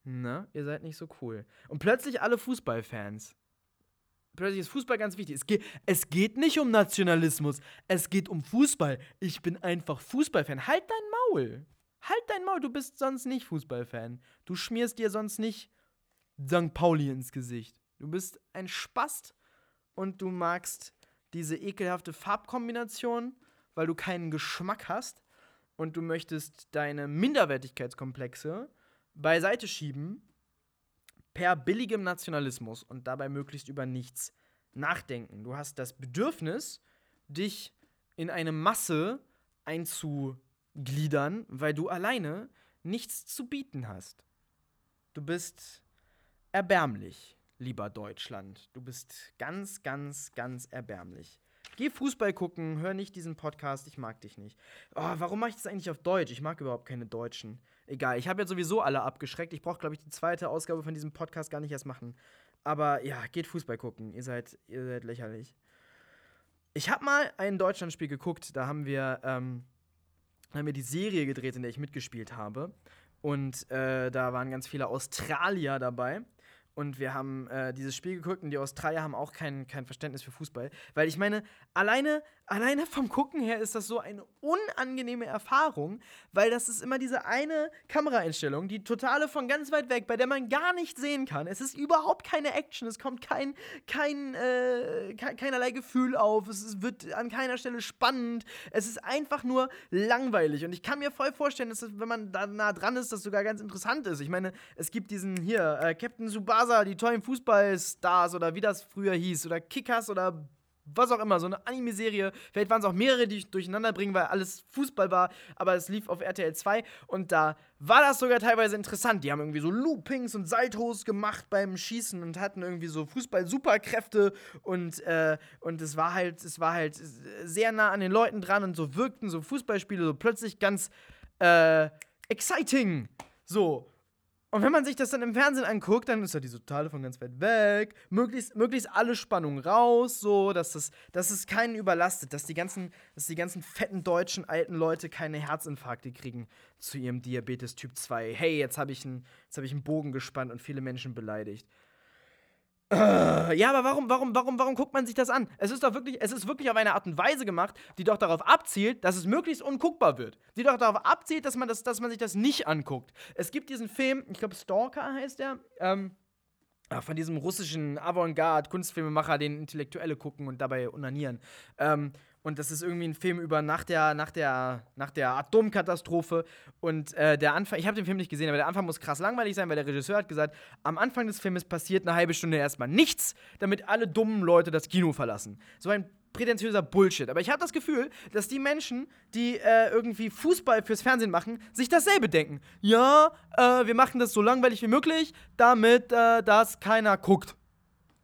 Ne? Ihr seid nicht so cool. Und plötzlich alle Fußballfans. Plötzlich ist Fußball ganz wichtig. Es geht, es geht nicht um Nationalismus. Es geht um Fußball. Ich bin einfach Fußballfan. Halt dein Maul. Halt dein Maul. Du bist sonst nicht Fußballfan. Du schmierst dir sonst nicht St. Pauli ins Gesicht. Du bist ein Spast und du magst diese ekelhafte Farbkombination, weil du keinen Geschmack hast und du möchtest deine Minderwertigkeitskomplexe beiseite schieben per billigem Nationalismus und dabei möglichst über nichts nachdenken. Du hast das Bedürfnis, dich in eine Masse einzugliedern, weil du alleine nichts zu bieten hast. Du bist erbärmlich, lieber Deutschland. Du bist ganz, ganz, ganz erbärmlich. Geh Fußball gucken, hör nicht diesen Podcast, ich mag dich nicht. Oh, warum mache ich das eigentlich auf Deutsch? Ich mag überhaupt keine Deutschen. Egal, ich habe ja sowieso alle abgeschreckt. Ich brauche, glaube ich, die zweite Ausgabe von diesem Podcast gar nicht erst machen. Aber ja, geht Fußball gucken. Ihr seid, ihr seid lächerlich. Ich habe mal ein Deutschlandspiel geguckt. Da haben wir, ähm, haben wir die Serie gedreht, in der ich mitgespielt habe. Und äh, da waren ganz viele Australier dabei. Und wir haben äh, dieses Spiel geguckt und die Australier haben auch kein, kein Verständnis für Fußball. Weil ich meine, alleine, alleine vom Gucken her ist das so eine unangenehme Erfahrung, weil das ist immer diese eine Kameraeinstellung, die totale von ganz weit weg, bei der man gar nicht sehen kann. Es ist überhaupt keine Action, es kommt kein, kein, äh, keinerlei Gefühl auf, es wird an keiner Stelle spannend, es ist einfach nur langweilig. Und ich kann mir voll vorstellen, dass das, wenn man da nah dran ist, das sogar ganz interessant ist. Ich meine, es gibt diesen hier, äh, Captain Subasa Tsubasa, die tollen Fußballstars oder wie das früher hieß oder Kickers oder was auch immer, so eine Anime-Serie. Vielleicht waren es auch mehrere, die ich durcheinander bringen, weil alles Fußball war, aber es lief auf RTL 2 und da war das sogar teilweise interessant. Die haben irgendwie so Loopings und Saltos gemacht beim Schießen und hatten irgendwie so Fußball-Superkräfte und, äh, und es war halt, es war halt sehr nah an den Leuten dran und so wirkten so Fußballspiele so plötzlich ganz äh, exciting. So. Und wenn man sich das dann im Fernsehen anguckt, dann ist ja diese Totale von ganz weit weg, möglichst, möglichst alle Spannungen raus, so, dass es, dass es keinen überlastet, dass die, ganzen, dass die ganzen fetten deutschen alten Leute keine Herzinfarkte kriegen zu ihrem Diabetes Typ 2. Hey, jetzt habe ich, hab ich einen Bogen gespannt und viele Menschen beleidigt. Äh, ja, aber warum, warum, warum, warum guckt man sich das an? Es ist doch wirklich, es ist wirklich auf eine Art und Weise gemacht, die doch darauf abzielt, dass es möglichst unguckbar wird. Die doch darauf abzielt, dass man, das, dass man sich das nicht anguckt. Es gibt diesen Film, ich glaube Stalker heißt der, ähm, von diesem russischen Avantgarde-Kunstfilmemacher, den Intellektuelle gucken und dabei unanieren. Ähm, und das ist irgendwie ein Film über nach der, nach der, nach der Atomkatastrophe. Und äh, der Anfang, ich habe den Film nicht gesehen, aber der Anfang muss krass langweilig sein, weil der Regisseur hat gesagt, am Anfang des Filmes passiert eine halbe Stunde erstmal nichts, damit alle dummen Leute das Kino verlassen. So ein prätentiöser Bullshit. Aber ich habe das Gefühl, dass die Menschen, die äh, irgendwie Fußball fürs Fernsehen machen, sich dasselbe denken. Ja, äh, wir machen das so langweilig wie möglich, damit äh, das keiner guckt.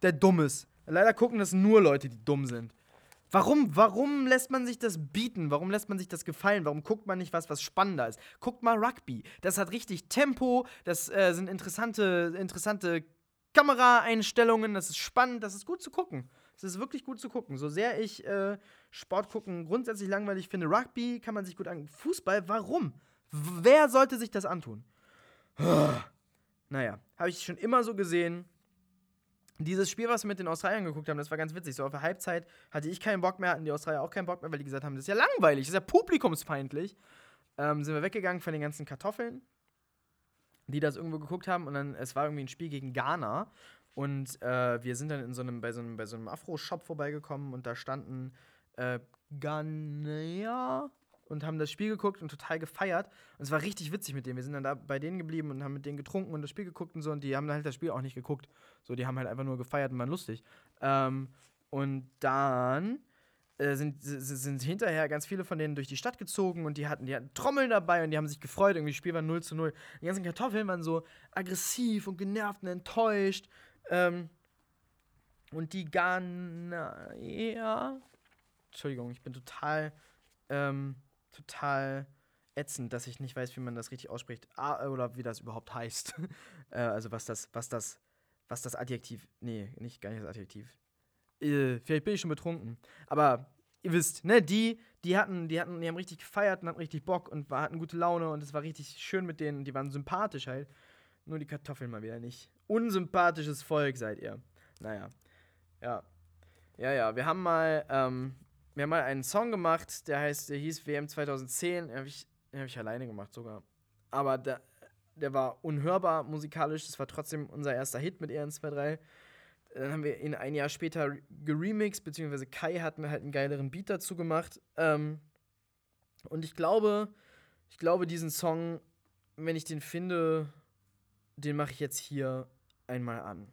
Der dumm ist. Leider gucken das nur Leute, die dumm sind. Warum, warum lässt man sich das bieten? Warum lässt man sich das gefallen? Warum guckt man nicht was, was spannender ist? Guckt mal Rugby. Das hat richtig Tempo, das äh, sind interessante, interessante Kameraeinstellungen, das ist spannend, das ist gut zu gucken. Es ist wirklich gut zu gucken. So sehr ich äh, Sport gucken grundsätzlich langweilig finde, Rugby kann man sich gut an. Fußball, warum? Wer sollte sich das antun? <sighs> naja, habe ich schon immer so gesehen dieses Spiel, was wir mit den Australiern geguckt haben, das war ganz witzig. So auf der Halbzeit hatte ich keinen Bock mehr, hatten die Australier auch keinen Bock mehr, weil die gesagt haben, das ist ja langweilig, das ist ja publikumsfeindlich. Ähm, sind wir weggegangen von den ganzen Kartoffeln, die das irgendwo geguckt haben. Und dann, es war irgendwie ein Spiel gegen Ghana. Und äh, wir sind dann in so einem, bei so einem, so einem Afro-Shop vorbeigekommen und da standen äh, Ghanäer und haben das Spiel geguckt und total gefeiert. Und es war richtig witzig mit denen. Wir sind dann da bei denen geblieben und haben mit denen getrunken und das Spiel geguckt und so. Und die haben halt das Spiel auch nicht geguckt. So, die haben halt einfach nur gefeiert und waren lustig. Ähm, und dann äh, sind, sind hinterher ganz viele von denen durch die Stadt gezogen und die hatten, die hatten Trommeln dabei und die haben sich gefreut. Irgendwie das Spiel war 0 zu 0. Die ganzen Kartoffeln waren so aggressiv und genervt und enttäuscht. Ähm, und die Ghana. Entschuldigung, ich bin total. Ähm, total ätzend, dass ich nicht weiß, wie man das richtig ausspricht. Ah, oder wie das überhaupt heißt. <laughs> äh, also was das, was das, was das Adjektiv. Nee, nicht gar nicht das Adjektiv. Äh, vielleicht bin ich schon betrunken. Aber ihr wisst, ne, die, die hatten, die hatten, die haben richtig gefeiert und hatten richtig Bock und war, hatten gute Laune und es war richtig schön mit denen, die waren sympathisch halt. Nur die Kartoffeln mal wieder nicht. Unsympathisches Volk seid ihr. Naja. Ja. Ja, ja. Wir haben mal, ähm, wir haben mal einen Song gemacht, der heißt, der hieß WM 2010. Den habe ich, hab ich alleine gemacht sogar. Aber der, der war unhörbar musikalisch. Das war trotzdem unser erster Hit mit EN23. Dann haben wir ihn ein Jahr später geremixed, beziehungsweise Kai hat mir halt einen geileren Beat dazu gemacht. Ähm, und ich glaube, ich glaube, diesen Song, wenn ich den finde, den mache ich jetzt hier einmal an.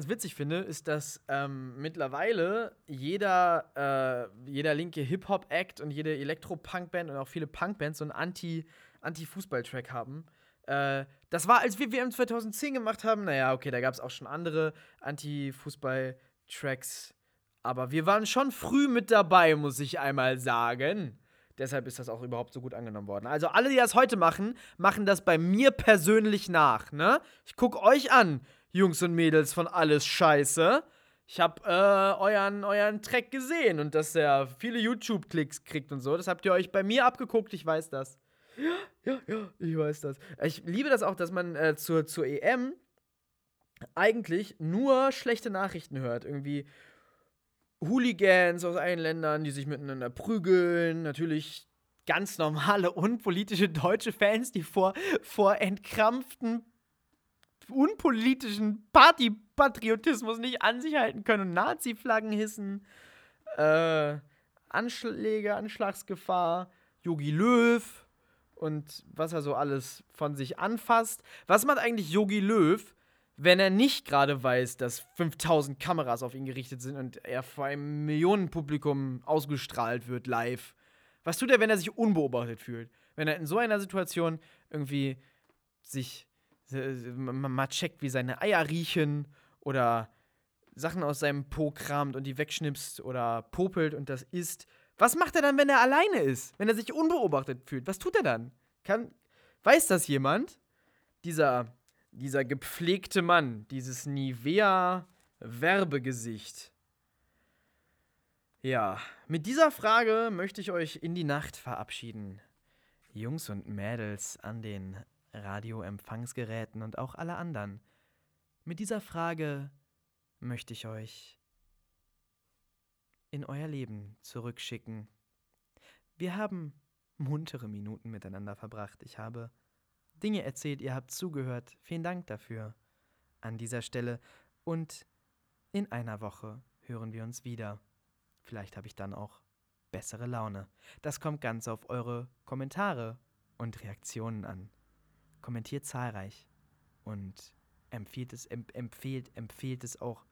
Ganz witzig finde, ist, dass ähm, mittlerweile jeder, äh, jeder linke Hip-Hop-Act und jede Elektro-Punk-Band und auch viele Punk-Bands so einen Anti- Anti-Fußball-Track haben. Äh, das war, als wir WM 2010 gemacht haben, naja, okay, da gab es auch schon andere Anti-Fußball-Tracks. Aber wir waren schon früh mit dabei, muss ich einmal sagen. Deshalb ist das auch überhaupt so gut angenommen worden. Also alle, die das heute machen, machen das bei mir persönlich nach, ne? Ich guck euch an, Jungs und Mädels von Alles Scheiße. Ich hab äh, euren, euren Track gesehen und dass er viele YouTube-Klicks kriegt und so. Das habt ihr euch bei mir abgeguckt, ich weiß das. Ja, ja, ja, ich weiß das. Ich liebe das auch, dass man äh, zur, zur EM eigentlich nur schlechte Nachrichten hört. Irgendwie Hooligans aus allen Ländern, die sich miteinander prügeln. Natürlich ganz normale, unpolitische deutsche Fans, die vor, vor entkrampften, unpolitischen Partypatriotismus nicht an sich halten können und Nazi-Flaggen hissen. Äh, Anschläge, Anschlagsgefahr, Yogi Löw und was er so alles von sich anfasst. Was macht eigentlich Yogi Löw, wenn er nicht gerade weiß, dass 5000 Kameras auf ihn gerichtet sind und er vor einem Millionenpublikum ausgestrahlt wird live? Was tut er, wenn er sich unbeobachtet fühlt? Wenn er in so einer Situation irgendwie sich, mal checkt, wie seine Eier riechen oder Sachen aus seinem Po kramt und die wegschnipst oder popelt und das isst. Was macht er dann, wenn er alleine ist? Wenn er sich unbeobachtet fühlt? Was tut er dann? Kann, weiß das jemand? Dieser, dieser gepflegte Mann, dieses Nivea-Werbegesicht. Ja, mit dieser Frage möchte ich euch in die Nacht verabschieden. Jungs und Mädels an den Radioempfangsgeräten und auch alle anderen. Mit dieser Frage möchte ich euch in euer Leben zurückschicken. Wir haben muntere Minuten miteinander verbracht. Ich habe Dinge erzählt, ihr habt zugehört. Vielen Dank dafür an dieser Stelle. Und in einer Woche hören wir uns wieder. Vielleicht habe ich dann auch bessere Laune. Das kommt ganz auf eure Kommentare und Reaktionen an. Kommentiert zahlreich und empfiehlt es, emp empfehlt, empfehlt es auch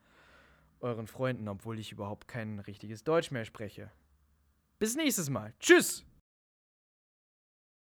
euren Freunden, obwohl ich überhaupt kein richtiges Deutsch mehr spreche. Bis nächstes Mal. Tschüss!